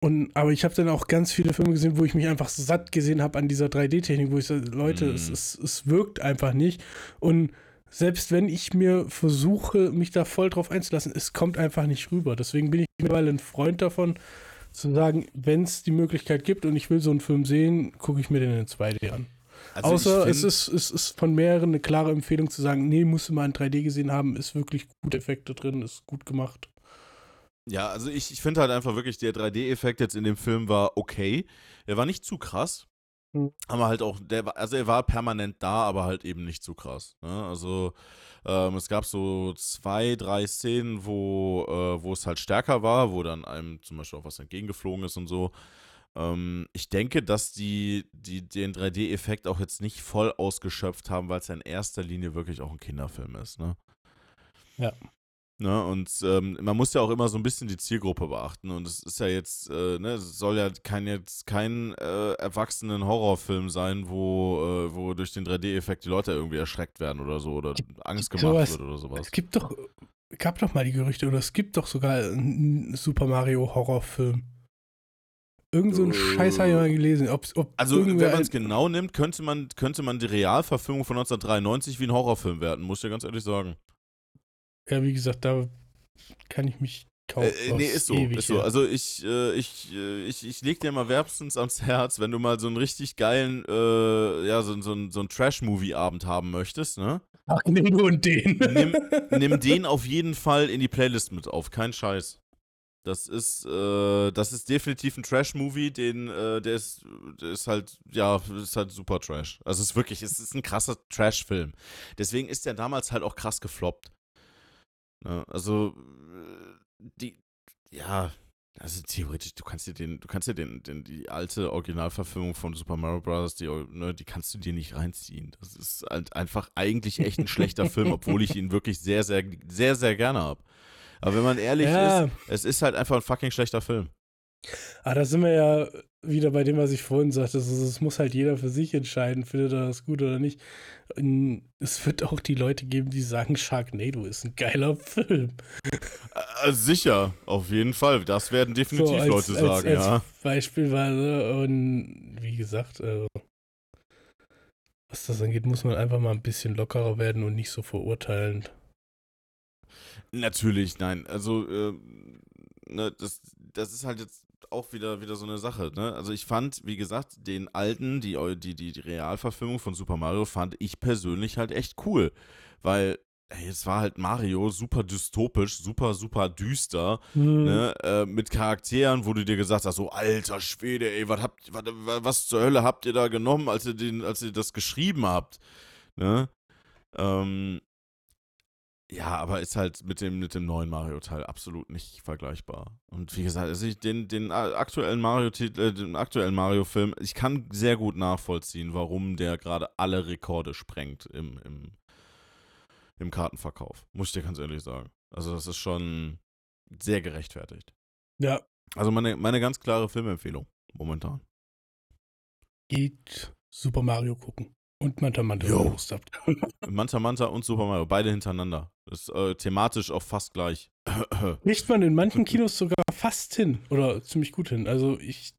und, aber ich habe dann auch ganz viele Filme gesehen, wo ich mich einfach satt gesehen habe an dieser 3D-Technik, wo ich sage, Leute, es, Mhm. es, es wirkt einfach nicht. Und selbst wenn ich mir versuche, mich da voll drauf einzulassen, es kommt einfach nicht rüber. Deswegen bin ich mittlerweile ein Freund davon, zu sagen, wenn es die Möglichkeit gibt und ich will so einen Film sehen, gucke ich mir den in 2D an. Also Außer es ist, es ist von mehreren eine klare Empfehlung zu sagen, nee, musst du mal in 3D gesehen haben, ist wirklich gute Effekte drin, ist gut gemacht. Ja, also ich, ich finde halt einfach wirklich, der 3D-Effekt jetzt in dem Film war okay. Er war nicht zu krass. Mhm. Aber halt auch, der, also er war permanent da, aber halt eben nicht zu krass. Ne? Also ähm, es gab so zwei, drei Szenen, wo, äh, wo es halt stärker war, wo dann einem zum Beispiel auch was entgegengeflogen ist und so. Ähm, ich denke, dass die, die den 3D-Effekt auch jetzt nicht voll ausgeschöpft haben, weil es ja in erster Linie wirklich auch ein Kinderfilm ist. Ne? Ja. Ne, und ähm, man muss ja auch immer so ein bisschen die Zielgruppe beachten. Und es ist ja jetzt, äh, ne, es soll ja kein jetzt kein äh, erwachsenen Horrorfilm sein, wo, äh, wo durch den 3D-Effekt die Leute irgendwie erschreckt werden oder so oder Angst gemacht sowas- wird oder sowas. Es gibt doch, gab doch mal die Gerüchte, oder es gibt doch sogar einen Super Mario Horrorfilm. Irgend so ein Äh, Scheiß habe ich mal gelesen. Ob's, ob Also, wenn man es genau nimmt, könnte man, könnte man die Realverfilmung von 1993 wie ein Horrorfilm werten, muss ich dir ganz ehrlich sagen. Ja, wie gesagt, da kann ich mich kaum. Äh, äh, nee, ist so, ist so. Also ich, äh, ich, äh, ich, ich leg dir mal wärmstens ans Herz, wenn du mal so einen richtig geilen, äh, ja, so, so, so einen Trash-Movie-Abend haben möchtest, ne? Ach, nimm nur und den. Nimm, nimm den auf jeden Fall in die Playlist mit auf, kein Scheiß. Das ist, äh, das ist definitiv ein Trash-Movie, den, äh, der ist, der ist halt, ja, ist halt super Trash. Also es ist wirklich, es ist ein krasser Trash-Film. Deswegen ist der damals halt auch krass gefloppt. Ne? Also, äh, die, ja, also theoretisch, du kannst dir den, du kannst dir den, den, die alte Originalverfilmung von Super Mario Bros., die, ne, die kannst du dir nicht reinziehen. Das ist halt einfach eigentlich echt ein schlechter Film, obwohl ich ihn wirklich sehr, sehr, sehr, sehr gerne habe. Aber wenn man ehrlich Ja. ist, es ist halt einfach ein fucking schlechter Film. Ah, da sind wir ja wieder bei dem, was ich vorhin sagte. Also, Es muss halt jeder für sich entscheiden, findet er das gut oder nicht. Es wird auch die Leute geben, die sagen, Sharknado ist ein geiler Film. Äh, sicher, auf jeden Fall. Das werden definitiv So, als- Leute als- sagen, als ja. Beispielweise und wie gesagt, äh, was das angeht, muss man einfach mal ein bisschen lockerer werden und nicht so verurteilend. Natürlich, nein. Also, äh, ne, das, das ist halt jetzt auch wieder, wieder so eine Sache. Ne? Also ich fand, wie gesagt, den alten, die, die, die, die Realverfilmung von Super Mario fand ich persönlich halt echt cool. Weil ey, es war halt Mario super dystopisch, super, super düster. Hm. Ne, äh, mit Charakteren, wo du dir gesagt hast, so alter Schwede, ey, was habt, was, was zur Hölle habt ihr da genommen, als ihr den, als ihr das geschrieben habt, ne? Ähm, ja, aber ist halt mit dem, mit dem neuen Mario-Teil absolut nicht vergleichbar. Und wie gesagt, also ich, den, den aktuellen Mario-Titel, äh, den aktuellen Mario-Film, ich kann sehr gut nachvollziehen, warum der gerade alle Rekorde sprengt im, im, im Kartenverkauf. Muss ich dir ganz ehrlich sagen. Also das ist schon sehr gerechtfertigt. Ja, Also meine, meine ganz klare Filmempfehlung momentan. geht Super Mario gucken. Und Manta Manta, habt. Manta Manta und Super Mario, beide hintereinander. Das ist äh, thematisch auch fast gleich. Kriegt man in manchen Kinos sogar fast hin. Oder ziemlich gut hin. Also ich,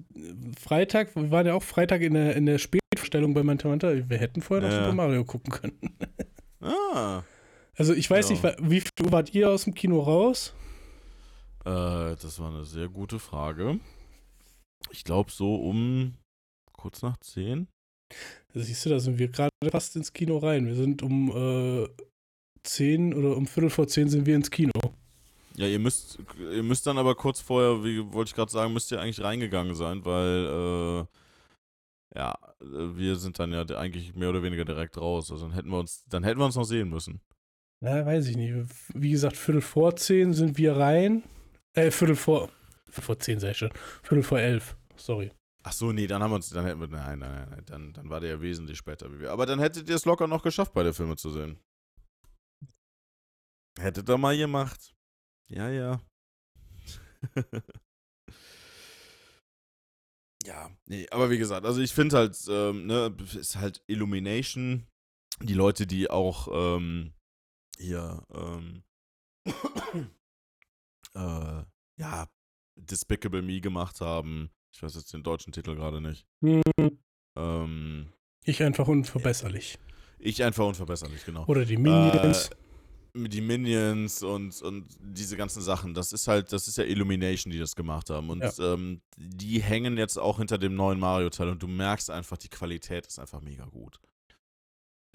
Freitag, wir waren ja auch Freitag in der, in der Spätvorstellung bei Manta Manta. Wir hätten vorher noch Ja. Super Mario gucken können. ah. Also ich weiß Ja. nicht, wie viel Uhr wart ihr aus dem Kino raus? Äh, das war eine sehr gute Frage. Ich glaube so um kurz nach 10. Siehst du, da sind wir gerade fast ins Kino rein. Wir sind um äh, 10 oder um Viertel vor 10 sind wir ins Kino. Ja, ihr müsst, ihr müsst dann aber kurz vorher, wie wollte ich gerade sagen, müsst ihr eigentlich reingegangen sein, weil äh, ja, wir sind dann ja eigentlich mehr oder weniger direkt raus. Also dann hätten wir uns, dann hätten wir uns noch sehen müssen. Na, weiß ich nicht. Wie gesagt, Viertel vor 10 sind wir rein. Äh, Viertel vor. Viertel vor 10 sei schon. Viertel vor 11. Sorry. Ach so, nee, dann haben wir uns, dann hätten wir, nein, nein, nein, dann, dann war der ja wesentlich später wie wir. Aber dann hättet ihr es locker noch geschafft, beide Filme zu sehen. Hättet ihr mal gemacht. Ja, ja. ja, nee, aber wie gesagt, also ich finde halt, ähm, ne, ist halt Illumination. Die Leute, die auch, ähm, hier, ähm, äh, ja, Despicable Me gemacht haben. Ich weiß jetzt den deutschen Titel gerade nicht. Hm, Ähm, Ich einfach unverbesserlich. ich einfach unverbesserlich, genau. Oder die Minions. Äh, die Minions und, und diese ganzen Sachen, das ist halt, das ist ja Illumination, die das gemacht haben. Und ähm, die hängen jetzt auch hinter dem neuen Mario-Teil und du merkst einfach, die Qualität ist einfach mega gut.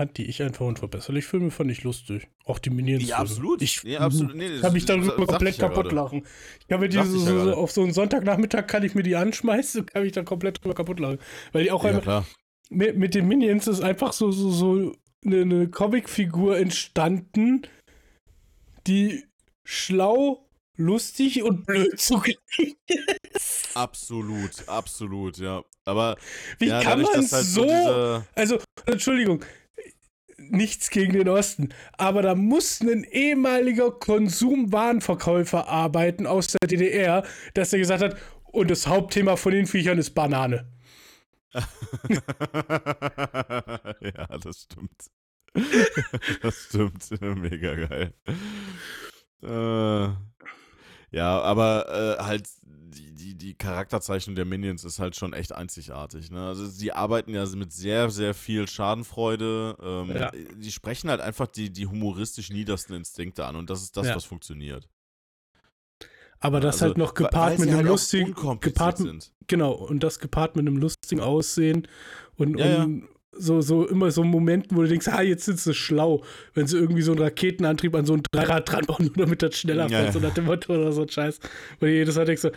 Fand die ich einfach unverbesserlich. Filme fand ich lustig. Auch die Minions. Ja, absolut. Ich ja, absolut. Nee, kann mich darüber komplett ja kaputt gerade. lachen. Ich kann mir die so, ich ja so, auf so einen Sonntagnachmittag kann ich mir die anschmeißen und kann mich dann komplett drüber kaputt lachen. Weil die auch Ja, einfach, mit, mit den Minions ist einfach so, so, so eine, eine Comicfigur entstanden, die schlau, lustig und blöd zugleich ist. Absolut, absolut, ja. Aber Wie ja, kann man dass halt so, diese- also, Entschuldigung, nichts gegen den Osten, aber da muss ein ehemaliger Konsumwarenverkäufer arbeiten aus der DDR, dass er gesagt hat, und das Hauptthema von den Viechern ist Banane. ja, das stimmt. das stimmt. Mega geil. Äh, ja, aber äh, halt die, die, die Charakterzeichnung der Minions ist halt schon echt einzigartig. Ne? Also sie arbeiten ja mit sehr, sehr viel Schadenfreude. Ähm, Ja. Die sprechen halt einfach die, die humoristisch niedersten Instinkte an und das ist das, Ja. was funktioniert. Aber das Also, halt noch gepaart mit einem halt lustigen, gepaart, sind. genau, und das gepaart mit einem lustigen Aussehen und, ja. und so, so immer so Momenten, wo du denkst, ah, jetzt sind sie schlau, wenn sie irgendwie so einen Raketenantrieb an so ein Dreirad dran bauen, nur damit das schneller Ja, fährt, so nach dem Motto oder so ein Scheiß. Und jedes Mal denkst du,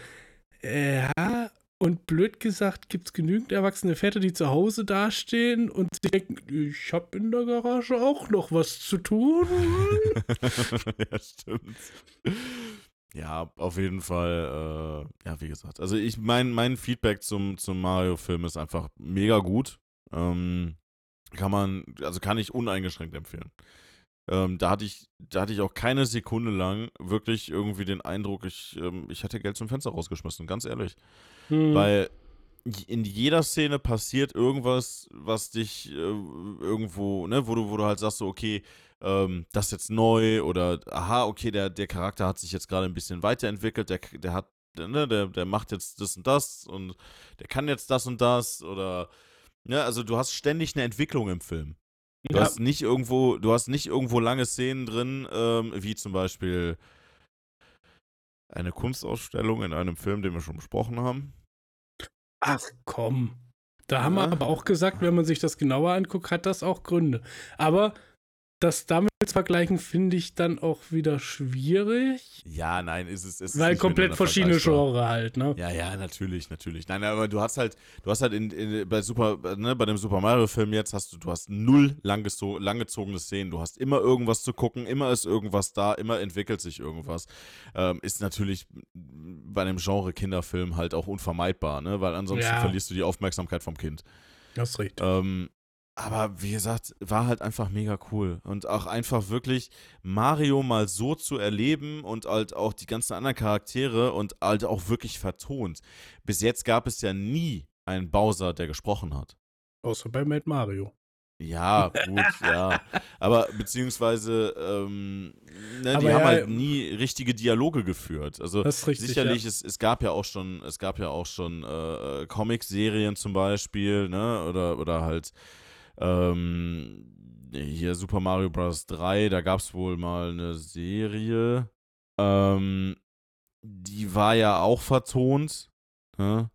ja, und blöd gesagt, gibt es genügend erwachsene Väter, die zu Hause dastehen und sie denken, ich habe in der Garage auch noch was zu tun. ja, stimmt. Ja, auf jeden Fall, äh, ja, wie gesagt. Also ich mein, mein Feedback zum, zum Mario-Film ist einfach mega gut. Ähm, kann man, also kann ich uneingeschränkt empfehlen. Ähm, da hatte ich, da hatte ich auch keine Sekunde lang wirklich irgendwie den Eindruck, ich, ähm, ich hätte Geld zum Fenster rausgeschmissen, ganz ehrlich. Hm. Weil in jeder Szene passiert irgendwas, was dich äh, irgendwo, ne, wo du, wo du halt sagst, so, okay, ähm, das ist jetzt neu oder aha, okay, der, der Charakter hat sich jetzt gerade ein bisschen weiterentwickelt, der, der hat, ne, der, der macht jetzt das und das und der kann jetzt das und das oder ne, also du hast ständig eine Entwicklung im Film. Du Ja. hast nicht irgendwo, du hast nicht irgendwo lange Szenen drin, ähm, wie zum Beispiel eine Kunstausstellung in einem Film, den wir schon besprochen haben. Ach komm. Da haben wir Ja. aber auch gesagt, wenn man sich das genauer anguckt, hat das auch Gründe. Aber das damit zu vergleichen, finde ich dann auch wieder schwierig. Ja, nein, ist es ist weil komplett verschiedene. Genre halt, ne? Ja, ja, natürlich, natürlich. Nein, aber du hast halt, du hast halt in, in, bei Super, ne, bei dem Super Mario Film jetzt hast du, du hast null langgezo langgezogene Szenen. Du hast immer irgendwas zu gucken, immer ist irgendwas da, immer entwickelt sich irgendwas. Ähm, ist natürlich bei einem Genre Kinderfilm halt auch unvermeidbar, ne, weil ansonsten Ja. verlierst du die Aufmerksamkeit vom Kind. Hast recht. Ähm, aber wie gesagt, war halt einfach mega cool. Und auch einfach wirklich Mario mal so zu erleben und halt auch die ganzen anderen Charaktere und halt auch wirklich vertont. Bis jetzt gab es ja nie einen Bowser, der gesprochen hat. Außer bei Mad Mario. Ja, gut, ja. Aber beziehungsweise, ähm, ne, die Aber haben ja, halt nie richtige Dialoge geführt. Also richtig. Sicherlich, ja. es, es gab ja auch schon, es gab ja auch schon äh, Comic-Serien zum Beispiel, ne? Oder, oder halt ähm, hier Super Mario Bros. 3, da gab es wohl mal eine Serie. Ähm, die war ja auch vertont. Ne?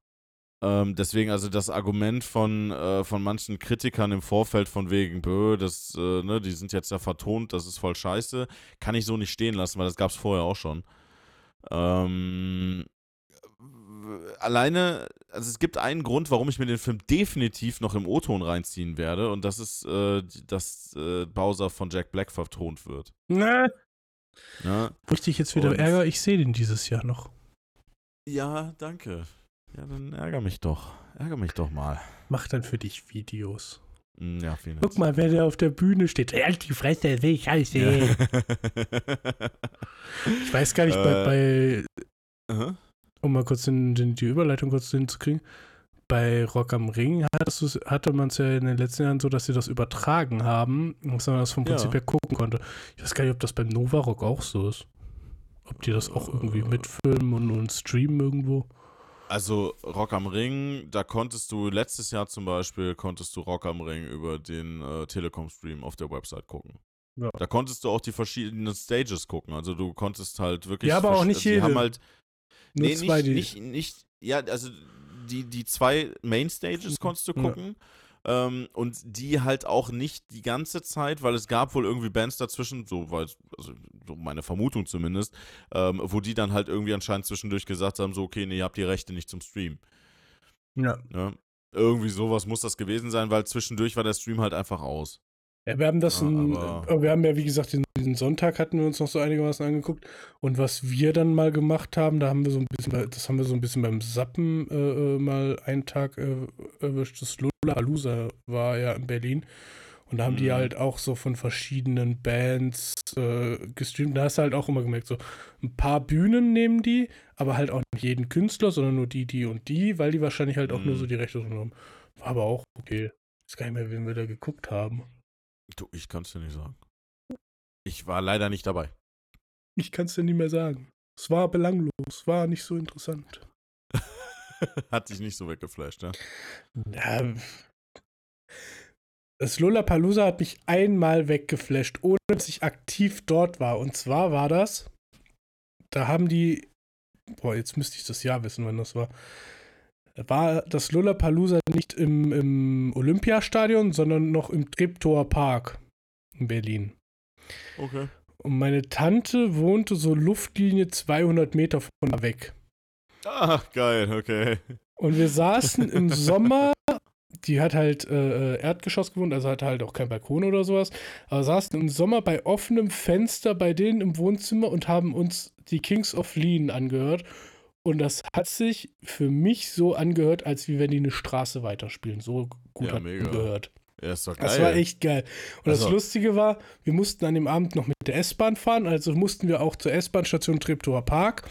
Ähm, deswegen, also das Argument von, äh, von manchen Kritikern im Vorfeld von wegen, bö, das, äh, ne, die sind jetzt ja vertont, das ist voll scheiße, kann ich so nicht stehen lassen, weil das gab es vorher auch schon. Ähm, alleine, also es gibt einen Grund, warum ich mir den Film definitiv noch im O-Ton reinziehen werde, und das ist, äh, dass äh, Bowser von Jack Black vertont wird. Ne? Ne? Wo ich dich jetzt wieder Und- ärgere, ich sehe den dieses Jahr noch. Ja, danke. Ja, dann ärger mich doch. Ärger mich doch mal. Mach dann für dich Videos. Hm, Ja, vielen Guck mal, wer da auf der Bühne steht. Halt die Fresse, will ich alles sehen. Ich weiß gar nicht, bei, bei Aha. Um mal kurz den, den, die Überleitung kurz hinzukriegen, bei Rock am Ring hatte man es ja in den letzten Jahren so, dass sie das übertragen haben, dass man das vom Ja. Prinzip her gucken konnte. Ich weiß gar nicht, ob das beim Nova Rock auch so ist. Ob die das auch irgendwie Äh. mitfilmen und, und streamen irgendwo. Also Rock am Ring, da konntest du letztes Jahr zum Beispiel, konntest du Rock am Ring über den äh, Telekom-Stream auf der Website gucken. Ja. Da konntest du auch die verschiedenen Stages gucken. Also du konntest halt wirklich. Ja, aber auch nicht jede. haben halt, Nur nee, zwei, nicht, die. nicht, nicht, ja, also die, die zwei Main Stages konntest du Ja. gucken. Ähm, und die halt auch nicht die ganze Zeit, weil es gab wohl irgendwie Bands dazwischen, so weil, also so meine Vermutung zumindest, ähm, wo die dann halt irgendwie anscheinend zwischendurch gesagt haben, so okay, nee, ihr habt die Rechte nicht zum Stream. Ja. Ne? Irgendwie sowas muss das gewesen sein, weil zwischendurch war der Stream halt einfach aus. Ja, wir haben das, Ja, ein, äh, wir haben ja, wie gesagt, den, diesen Sonntag hatten wir uns noch so einigermaßen angeguckt. Und was wir dann mal gemacht haben, da haben wir so ein bisschen, das haben wir so ein bisschen beim Sappen äh, äh, mal einen Tag äh, erwischt. Das Lollapalooza war ja in Berlin. Und da haben die Mhm. halt auch so von verschiedenen Bands äh, gestreamt. Da hast du halt auch immer gemerkt, so ein paar Bühnen nehmen die, aber halt auch nicht jeden Künstler, sondern nur die, die und die, weil die wahrscheinlich halt auch nur Mhm. so die Rechte haben. War aber auch okay. Ich weiß gar nicht mehr, wen wir da geguckt haben. Du, ich kann es dir nicht sagen. Ich war leider nicht dabei. Ich kann es dir nicht mehr sagen. Es war belanglos, es war nicht so interessant. Hat dich nicht so weggeflasht, ne? Ja, das Lollapalooza hat mich einmal weggeflasht, ohne dass ich aktiv dort war. Und zwar war das, da haben die, boah, jetzt müsste ich das Jahr wissen, wann das war. War das Lollapalooza nicht im, im Olympiastadion, sondern noch im Treptower Park in Berlin. Okay. Und meine Tante wohnte so Luftlinie 200 Meter von da weg. Ah, geil, okay. Und wir saßen im Sommer, die hat halt äh, äh, Erdgeschoss gewohnt, also hatte halt auch kein Balkon oder sowas, aber saßen im Sommer bei offenem Fenster bei denen im Wohnzimmer und haben uns die Kings of Lean angehört. Und das hat sich für mich so angehört, als wie wenn die eine Straße weiterspielen. So gut Ja, hat mega. man gehört. Ja, ist doch geil. Das war echt geil. Und das Also- Lustige war, wir mussten an dem Abend noch mit der S-Bahn fahren, also mussten wir auch zur S-Bahn-Station Treptower Park.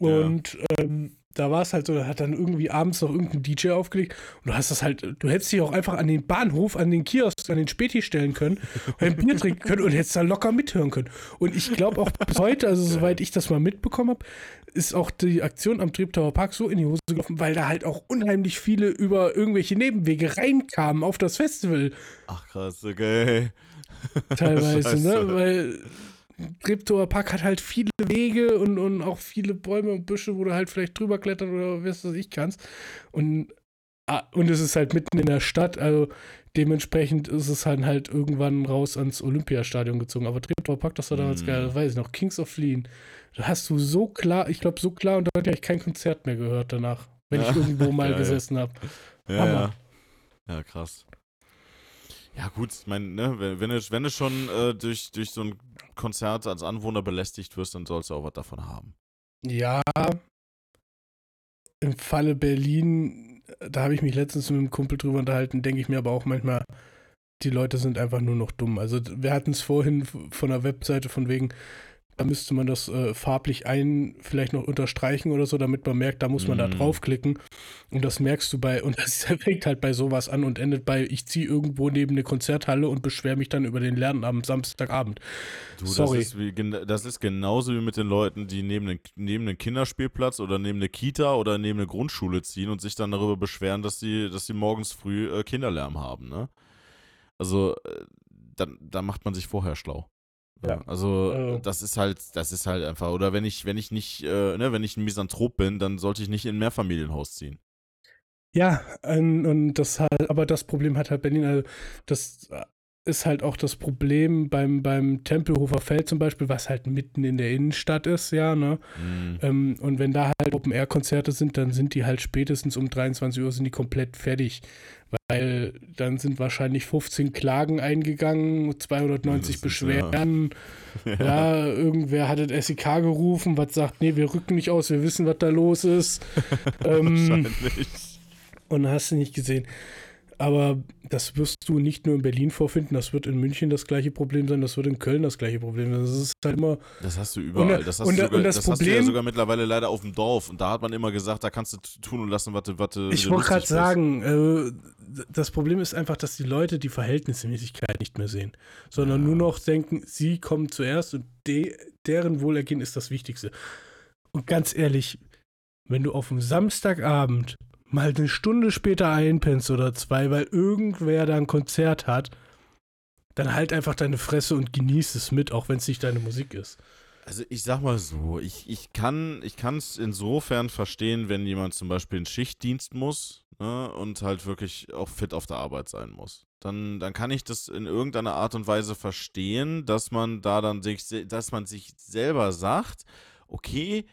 Ja. Und ähm, da war es halt so, da hat dann irgendwie abends noch irgendein DJ aufgelegt und du hast das halt, du hättest dich auch einfach an den Bahnhof, an den Kiosk, an den Späti stellen können und ein Bier trinken können und hättest da locker mithören können. Und ich glaube auch bis heute, also soweit ich das mal mitbekommen habe, ist auch die Aktion am Treptower Park so in die Hose gelaufen, weil da halt auch unheimlich viele über irgendwelche Nebenwege reinkamen auf das Festival Ach krass, okay. teilweise, ne? Weil Treptower Park hat halt viele Wege und, und auch viele Bäume und Büsche, wo du halt vielleicht drüber klettern oder was weiß ich kannst. Und, ah, und es ist halt mitten in der Stadt, also dementsprechend ist es halt, halt irgendwann raus ans Olympiastadion gezogen. Aber Treptower Park, das war damals Mm. geil, das weiß ich noch. Kings of Lean. Da hast du so klar, ich glaube so klar und da habe ich kein Konzert mehr gehört danach, wenn ich Ja, irgendwo mal geil. gesessen habe. Ja, Hammer. ja. Ja, krass. Ja, gut, ich meine, ne, wenn, wenn, du, wenn du schon äh, durch, durch so ein Konzert als Anwohner belästigt wirst, dann sollst du auch was davon haben. Ja, im Falle Berlin, da habe ich mich letztens mit einem Kumpel drüber unterhalten, denke ich mir aber auch manchmal, die Leute sind einfach nur noch dumm. Also wir hatten es vorhin von der Webseite von wegen, da müsste man das äh, farblich ein, vielleicht noch unterstreichen oder so, damit man merkt, da muss man da Mhm. draufklicken. Und das merkst du bei, und das fängt halt bei sowas an und endet bei, ich ziehe irgendwo neben eine Konzerthalle und beschwere mich dann über den Lärm am Samstagabend. Du, Sorry. Das ist, wie, das ist genauso wie mit den Leuten, die neben einen, neben einen Kinderspielplatz oder neben eine Kita oder neben eine Grundschule ziehen und sich dann darüber beschweren, dass sie, dass sie morgens früh äh, Kinderlärm haben, ne? Also, äh, dann, dann macht man sich vorher schlau. Ja. Also, Äh. das ist halt, das ist halt einfach, oder wenn ich, wenn ich nicht, äh, ne, wenn ich ein Misanthrop bin, dann sollte ich nicht in ein Mehrfamilienhaus ziehen. Ja, ähm, und das halt, aber das Problem hat halt Berlin, also das ist halt auch das Problem beim, beim Tempelhofer Feld zum Beispiel, was halt mitten in der Innenstadt ist, ja, ne? Mhm. Ähm, und wenn da halt Open-Air-Konzerte sind, dann sind die halt spätestens um 23 Uhr sind die komplett fertig. Weil dann sind wahrscheinlich 15 Klagen eingegangen, 290 Das ist, ja. Beschwerden. Ja, irgendwer hat das SEK gerufen, was sagt, nee, wir rücken nicht aus, wir wissen, was da los ist. ähm, Wahrscheinlich. und hast du nicht gesehen. Aber das wirst du nicht nur in Berlin vorfinden, das wird in München das gleiche Problem sein, das wird in Köln das gleiche Problem sein. Das ist halt immer, Das hast du überall. Und- das hast, und- du sogar, das das hast du ja Problem- sogar mittlerweile leider auf dem Dorf. Und da hat man immer gesagt, da kannst du tun und lassen, was du, was ich wollte gerade sagen, äh, das Problem ist einfach, dass die Leute die Verhältnismäßigkeit nicht mehr sehen, sondern Ja. nur noch denken, sie kommen zuerst und de deren Wohlergehen ist das Wichtigste. Und ganz ehrlich, wenn du auf dem Samstagabend mal eine Stunde später einpennst oder zwei, weil irgendwer da ein Konzert hat, dann halt einfach deine Fresse und genieß es mit, auch wenn es nicht deine Musik ist. Also ich sag mal so, ich, ich kann es insofern verstehen, wenn jemand zum Beispiel einen Schichtdienst muss, ne, und halt wirklich auch fit auf der Arbeit sein muss, dann, dann kann ich das in irgendeiner Art und Weise verstehen, dass man da dann sich, dass man sich selber sagt, okay,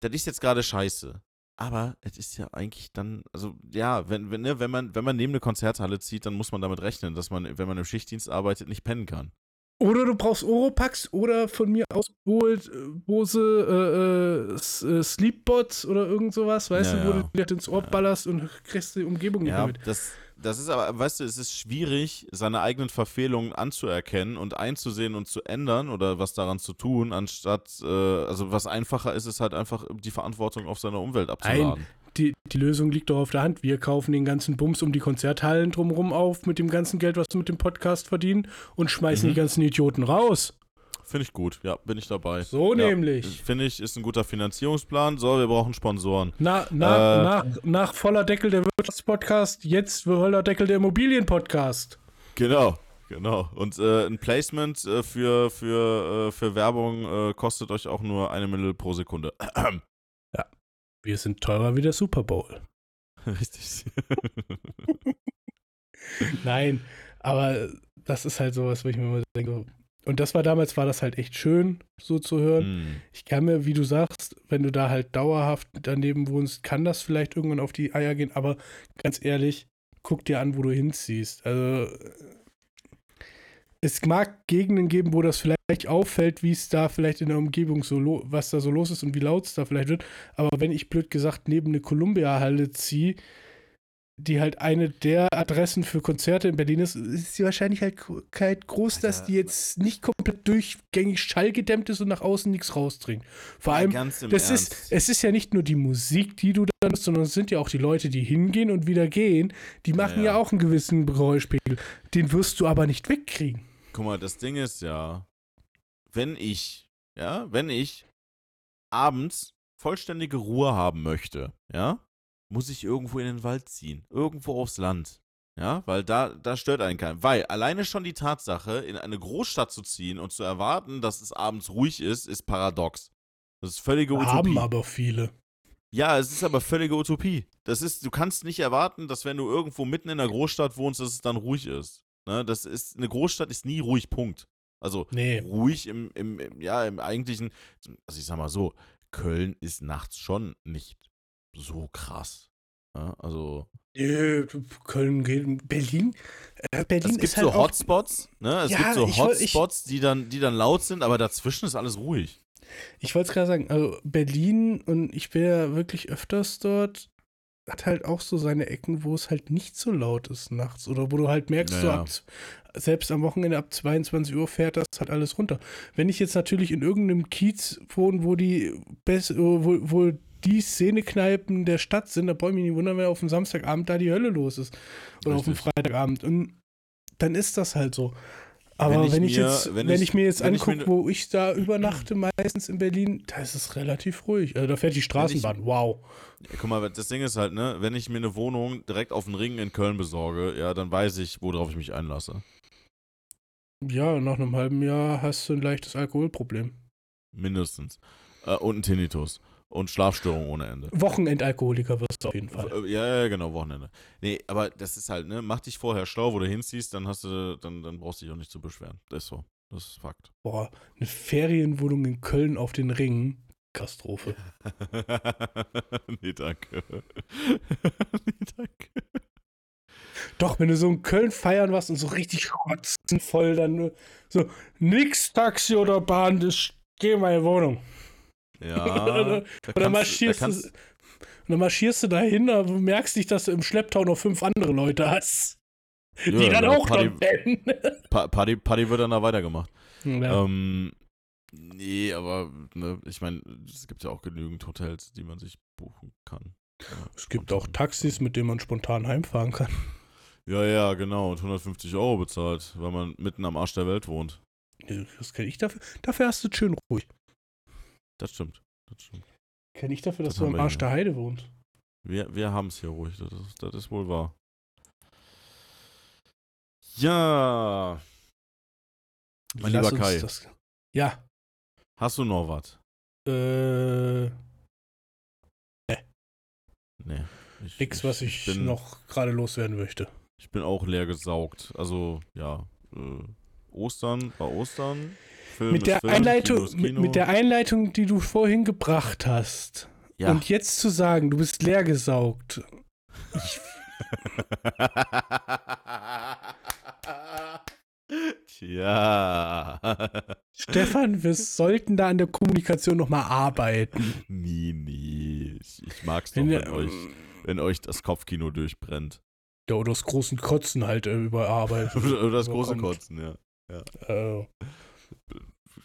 das ist jetzt gerade scheiße. Aber es ist ja eigentlich dann, also ja, wenn, wenn, ne, wenn, man, wenn man neben eine Konzerthalle zieht, dann muss man damit rechnen, dass man, wenn man im Schichtdienst arbeitet, nicht pennen kann. Oder du brauchst Oropax oder von mir aus äh, Bose äh, äh, äh, Sleepbots oder irgend sowas, weißt Ja, du, wo ja. du dir ins Ohr ballerst und kriegst die Umgebung nicht Ja, mit. das, das ist aber, weißt du, es ist schwierig, seine eigenen Verfehlungen anzuerkennen und einzusehen und zu ändern oder was daran zu tun, anstatt, äh, also was einfacher ist, ist halt einfach die Verantwortung auf seine Umwelt abzuladen. Die, die Lösung liegt doch auf der Hand. Wir kaufen den ganzen Bums um die Konzerthallen drumherum auf mit dem ganzen Geld, was wir mit dem Podcast verdienen und schmeißen Mhm. die ganzen Idioten raus. Finde ich gut, ja, bin ich dabei. So ja, nämlich. Finde ich, ist ein guter Finanzierungsplan. So, wir brauchen Sponsoren. Na, na, Äh. nach, nach voller Deckel der Wirtschaftspodcast, jetzt voller Deckel der Immobilienpodcast. Genau, genau. Und äh, ein Placement äh, für, für, äh, für Werbung äh, kostet euch auch nur eine Mille pro Sekunde. Wir sind teurer wie der Super Bowl. Richtig. Nein, aber das ist halt sowas, wo ich mir immer denke. Und das war damals, war das halt echt schön, so zu hören. Hm. Ich kann mir, wie du sagst, wenn du da halt dauerhaft daneben wohnst, kann das vielleicht irgendwann auf die Eier gehen, aber ganz ehrlich, guck dir an, wo du hinziehst. Also es mag Gegenden geben, wo das vielleicht auffällt, wie es da vielleicht in der Umgebung so, lo- was da so los ist und wie laut es da vielleicht wird. Aber wenn ich blöd gesagt neben eine Columbia-Halle ziehe, die halt eine der Adressen für Konzerte in Berlin ist, ist die Wahrscheinlichkeit groß, dass Alter. die jetzt nicht komplett durchgängig schallgedämmt ist und nach außen nichts rausdringt. Vor Ja, allem, das Ernst. ist, es ist ja nicht nur die Musik, die du dann hast, sondern es sind ja auch die Leute, die hingehen und wieder gehen. Die machen ja, Ja. auch einen gewissen Geräuschpegel. Den wirst du aber nicht wegkriegen. Guck mal, das Ding ist ja, wenn ich, ja, wenn ich abends vollständige Ruhe haben möchte, ja, muss ich irgendwo in den Wald ziehen, irgendwo aufs Land. Ja, weil da, da stört einen kein. Weil alleine schon die Tatsache, in eine Großstadt zu ziehen und zu erwarten, dass es abends ruhig ist, ist paradox. Das ist völlige Utopie. Haben aber viele. Ja, es ist aber völlige Utopie. Das ist, du kannst nicht erwarten, dass wenn du irgendwo mitten in der Großstadt wohnst, dass es dann ruhig ist. Ne? Das ist, eine Großstadt ist nie ruhig, Punkt. Also Nee. ruhig im, im, im, ja, im eigentlichen, also ich sag mal so, Köln ist nachts schon nicht so krass. Ja, also Äh, Köln geht. Berlin? Äh, Berlin es gibt ist halt so auch, Hotspots, ne? Es Ja, gibt so Hotspots, die dann, die dann laut sind, aber dazwischen ist alles ruhig. Ich wollte es gerade sagen, also Berlin und ich bin ja wirklich öfters dort, hat halt auch so seine Ecken, wo es halt nicht so laut ist nachts oder wo du halt merkst, so Naja. ab, selbst am Wochenende ab 22 Uhr fährt das halt alles runter. Wenn ich jetzt natürlich in irgendeinem Kiez wohne, wo die best, wo, wo die Szenekneipen der Stadt sind, da brauche ich mich nicht wundern, wenn auf dem Samstagabend da die Hölle los ist. Oder auf dem Richtig. Freitagabend. Und dann ist das halt so. Aber Wenn wenn ich ich, mir- jetzt, wenn wenn, ich- ich, mir jetzt ich angucke, ne- wo ich da übernachte, meistens in Berlin, da ist es relativ ruhig. Also da fährt die Straßenbahn, wow. Ja, guck mal, das Ding ist halt, ne, wenn ich mir eine Wohnung direkt auf den Ring in Köln besorge, ja, dann weiß ich, worauf ich mich einlasse. Ja, nach einem halben Jahr hast du ein leichtes Alkoholproblem. Mindestens. Äh, und ein Tinnitus. Und Schlafstörungen ohne Ende. Wochenendalkoholiker wirst du auf jeden Fall. Äh, Ja, ja, genau, Wochenende. Nee, aber das ist halt, ne, mach dich vorher schlau, wo du hinziehst, dann hast du, dann, dann brauchst du dich auch nicht zu beschweren. Das ist so. Das ist Fakt. Boah, eine Ferienwohnung in Köln auf den Ringen. Katastrophe. nee, danke. nee, danke. Doch, wenn du so in Köln feiern warst und so richtig voll, dann so, nix Taxi oder Bahn, das geh in meine Wohnung. Ja. Oder- Oder marschierst du, und dann marschierst du dahin, aber merkst nicht, dass du im Schlepptau noch fünf andere Leute hast. Ja, die dann genau, auch Party, noch pennen. Pa- Party, Party wird dann da weitergemacht. Ja. Ähm, nee, aber ne, ich meine, es gibt ja auch genügend Hotels, die man sich buchen kann. Ja, es gibt auch. Taxis, mit denen man spontan heimfahren kann. Ja, ja, genau. Und 150 Euro bezahlt, weil man mitten am Arsch der Welt wohnt. Das kenne ich dafür. Dafür hast du es schön ruhig. Das stimmt. Das stimmt. Kenne ich dafür, dass Das du am Arsch der Heide wohnst. Wir, wir haben es hier ruhig. Das ist, das ist wohl wahr. Ja. Mein Lass lieber Kai. Das, ja. Hast du noch was? Äh, Nee. Ich, Nix, was ich, bin, noch gerade loswerden möchte. Ich bin auch leer gesaugt. Also, ja. Äh, Ostern war Ostern. Film Mit der, Film, Einleitung, Kino mit, Kino. mit der Einleitung, die du vorhin gebracht hast. ja. Und jetzt zu sagen, du bist leer gesaugt. Tja. Stefan, wir sollten da an der Kommunikation nochmal arbeiten. nie, nie. Ich, ich mag's doch, Wenn, wenn, euch, wenn euch das Kopfkino durchbrennt. Ja, oder das großen Kotzen halt äh, überarbeitet. Oder das große. Kotzen, ja. Äh,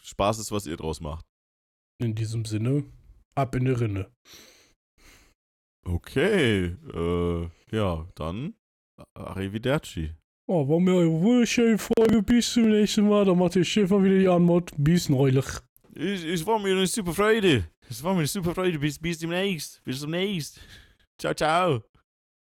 Spaß ist, was ihr draus macht. in diesem Sinne, ab in die Rinne. Okay. Äh, ja, dann. Arrivederci. Oh, war mir eine wunderschöne Folge. Bis zum nächsten Mal. Dann macht der Stefan wieder die Anmod. Bis neulich. Es, es war mir eine super Freude. Es war mir eine super Freude. Bis, bis demnächst. Bis demnächst. Ciao, ciao.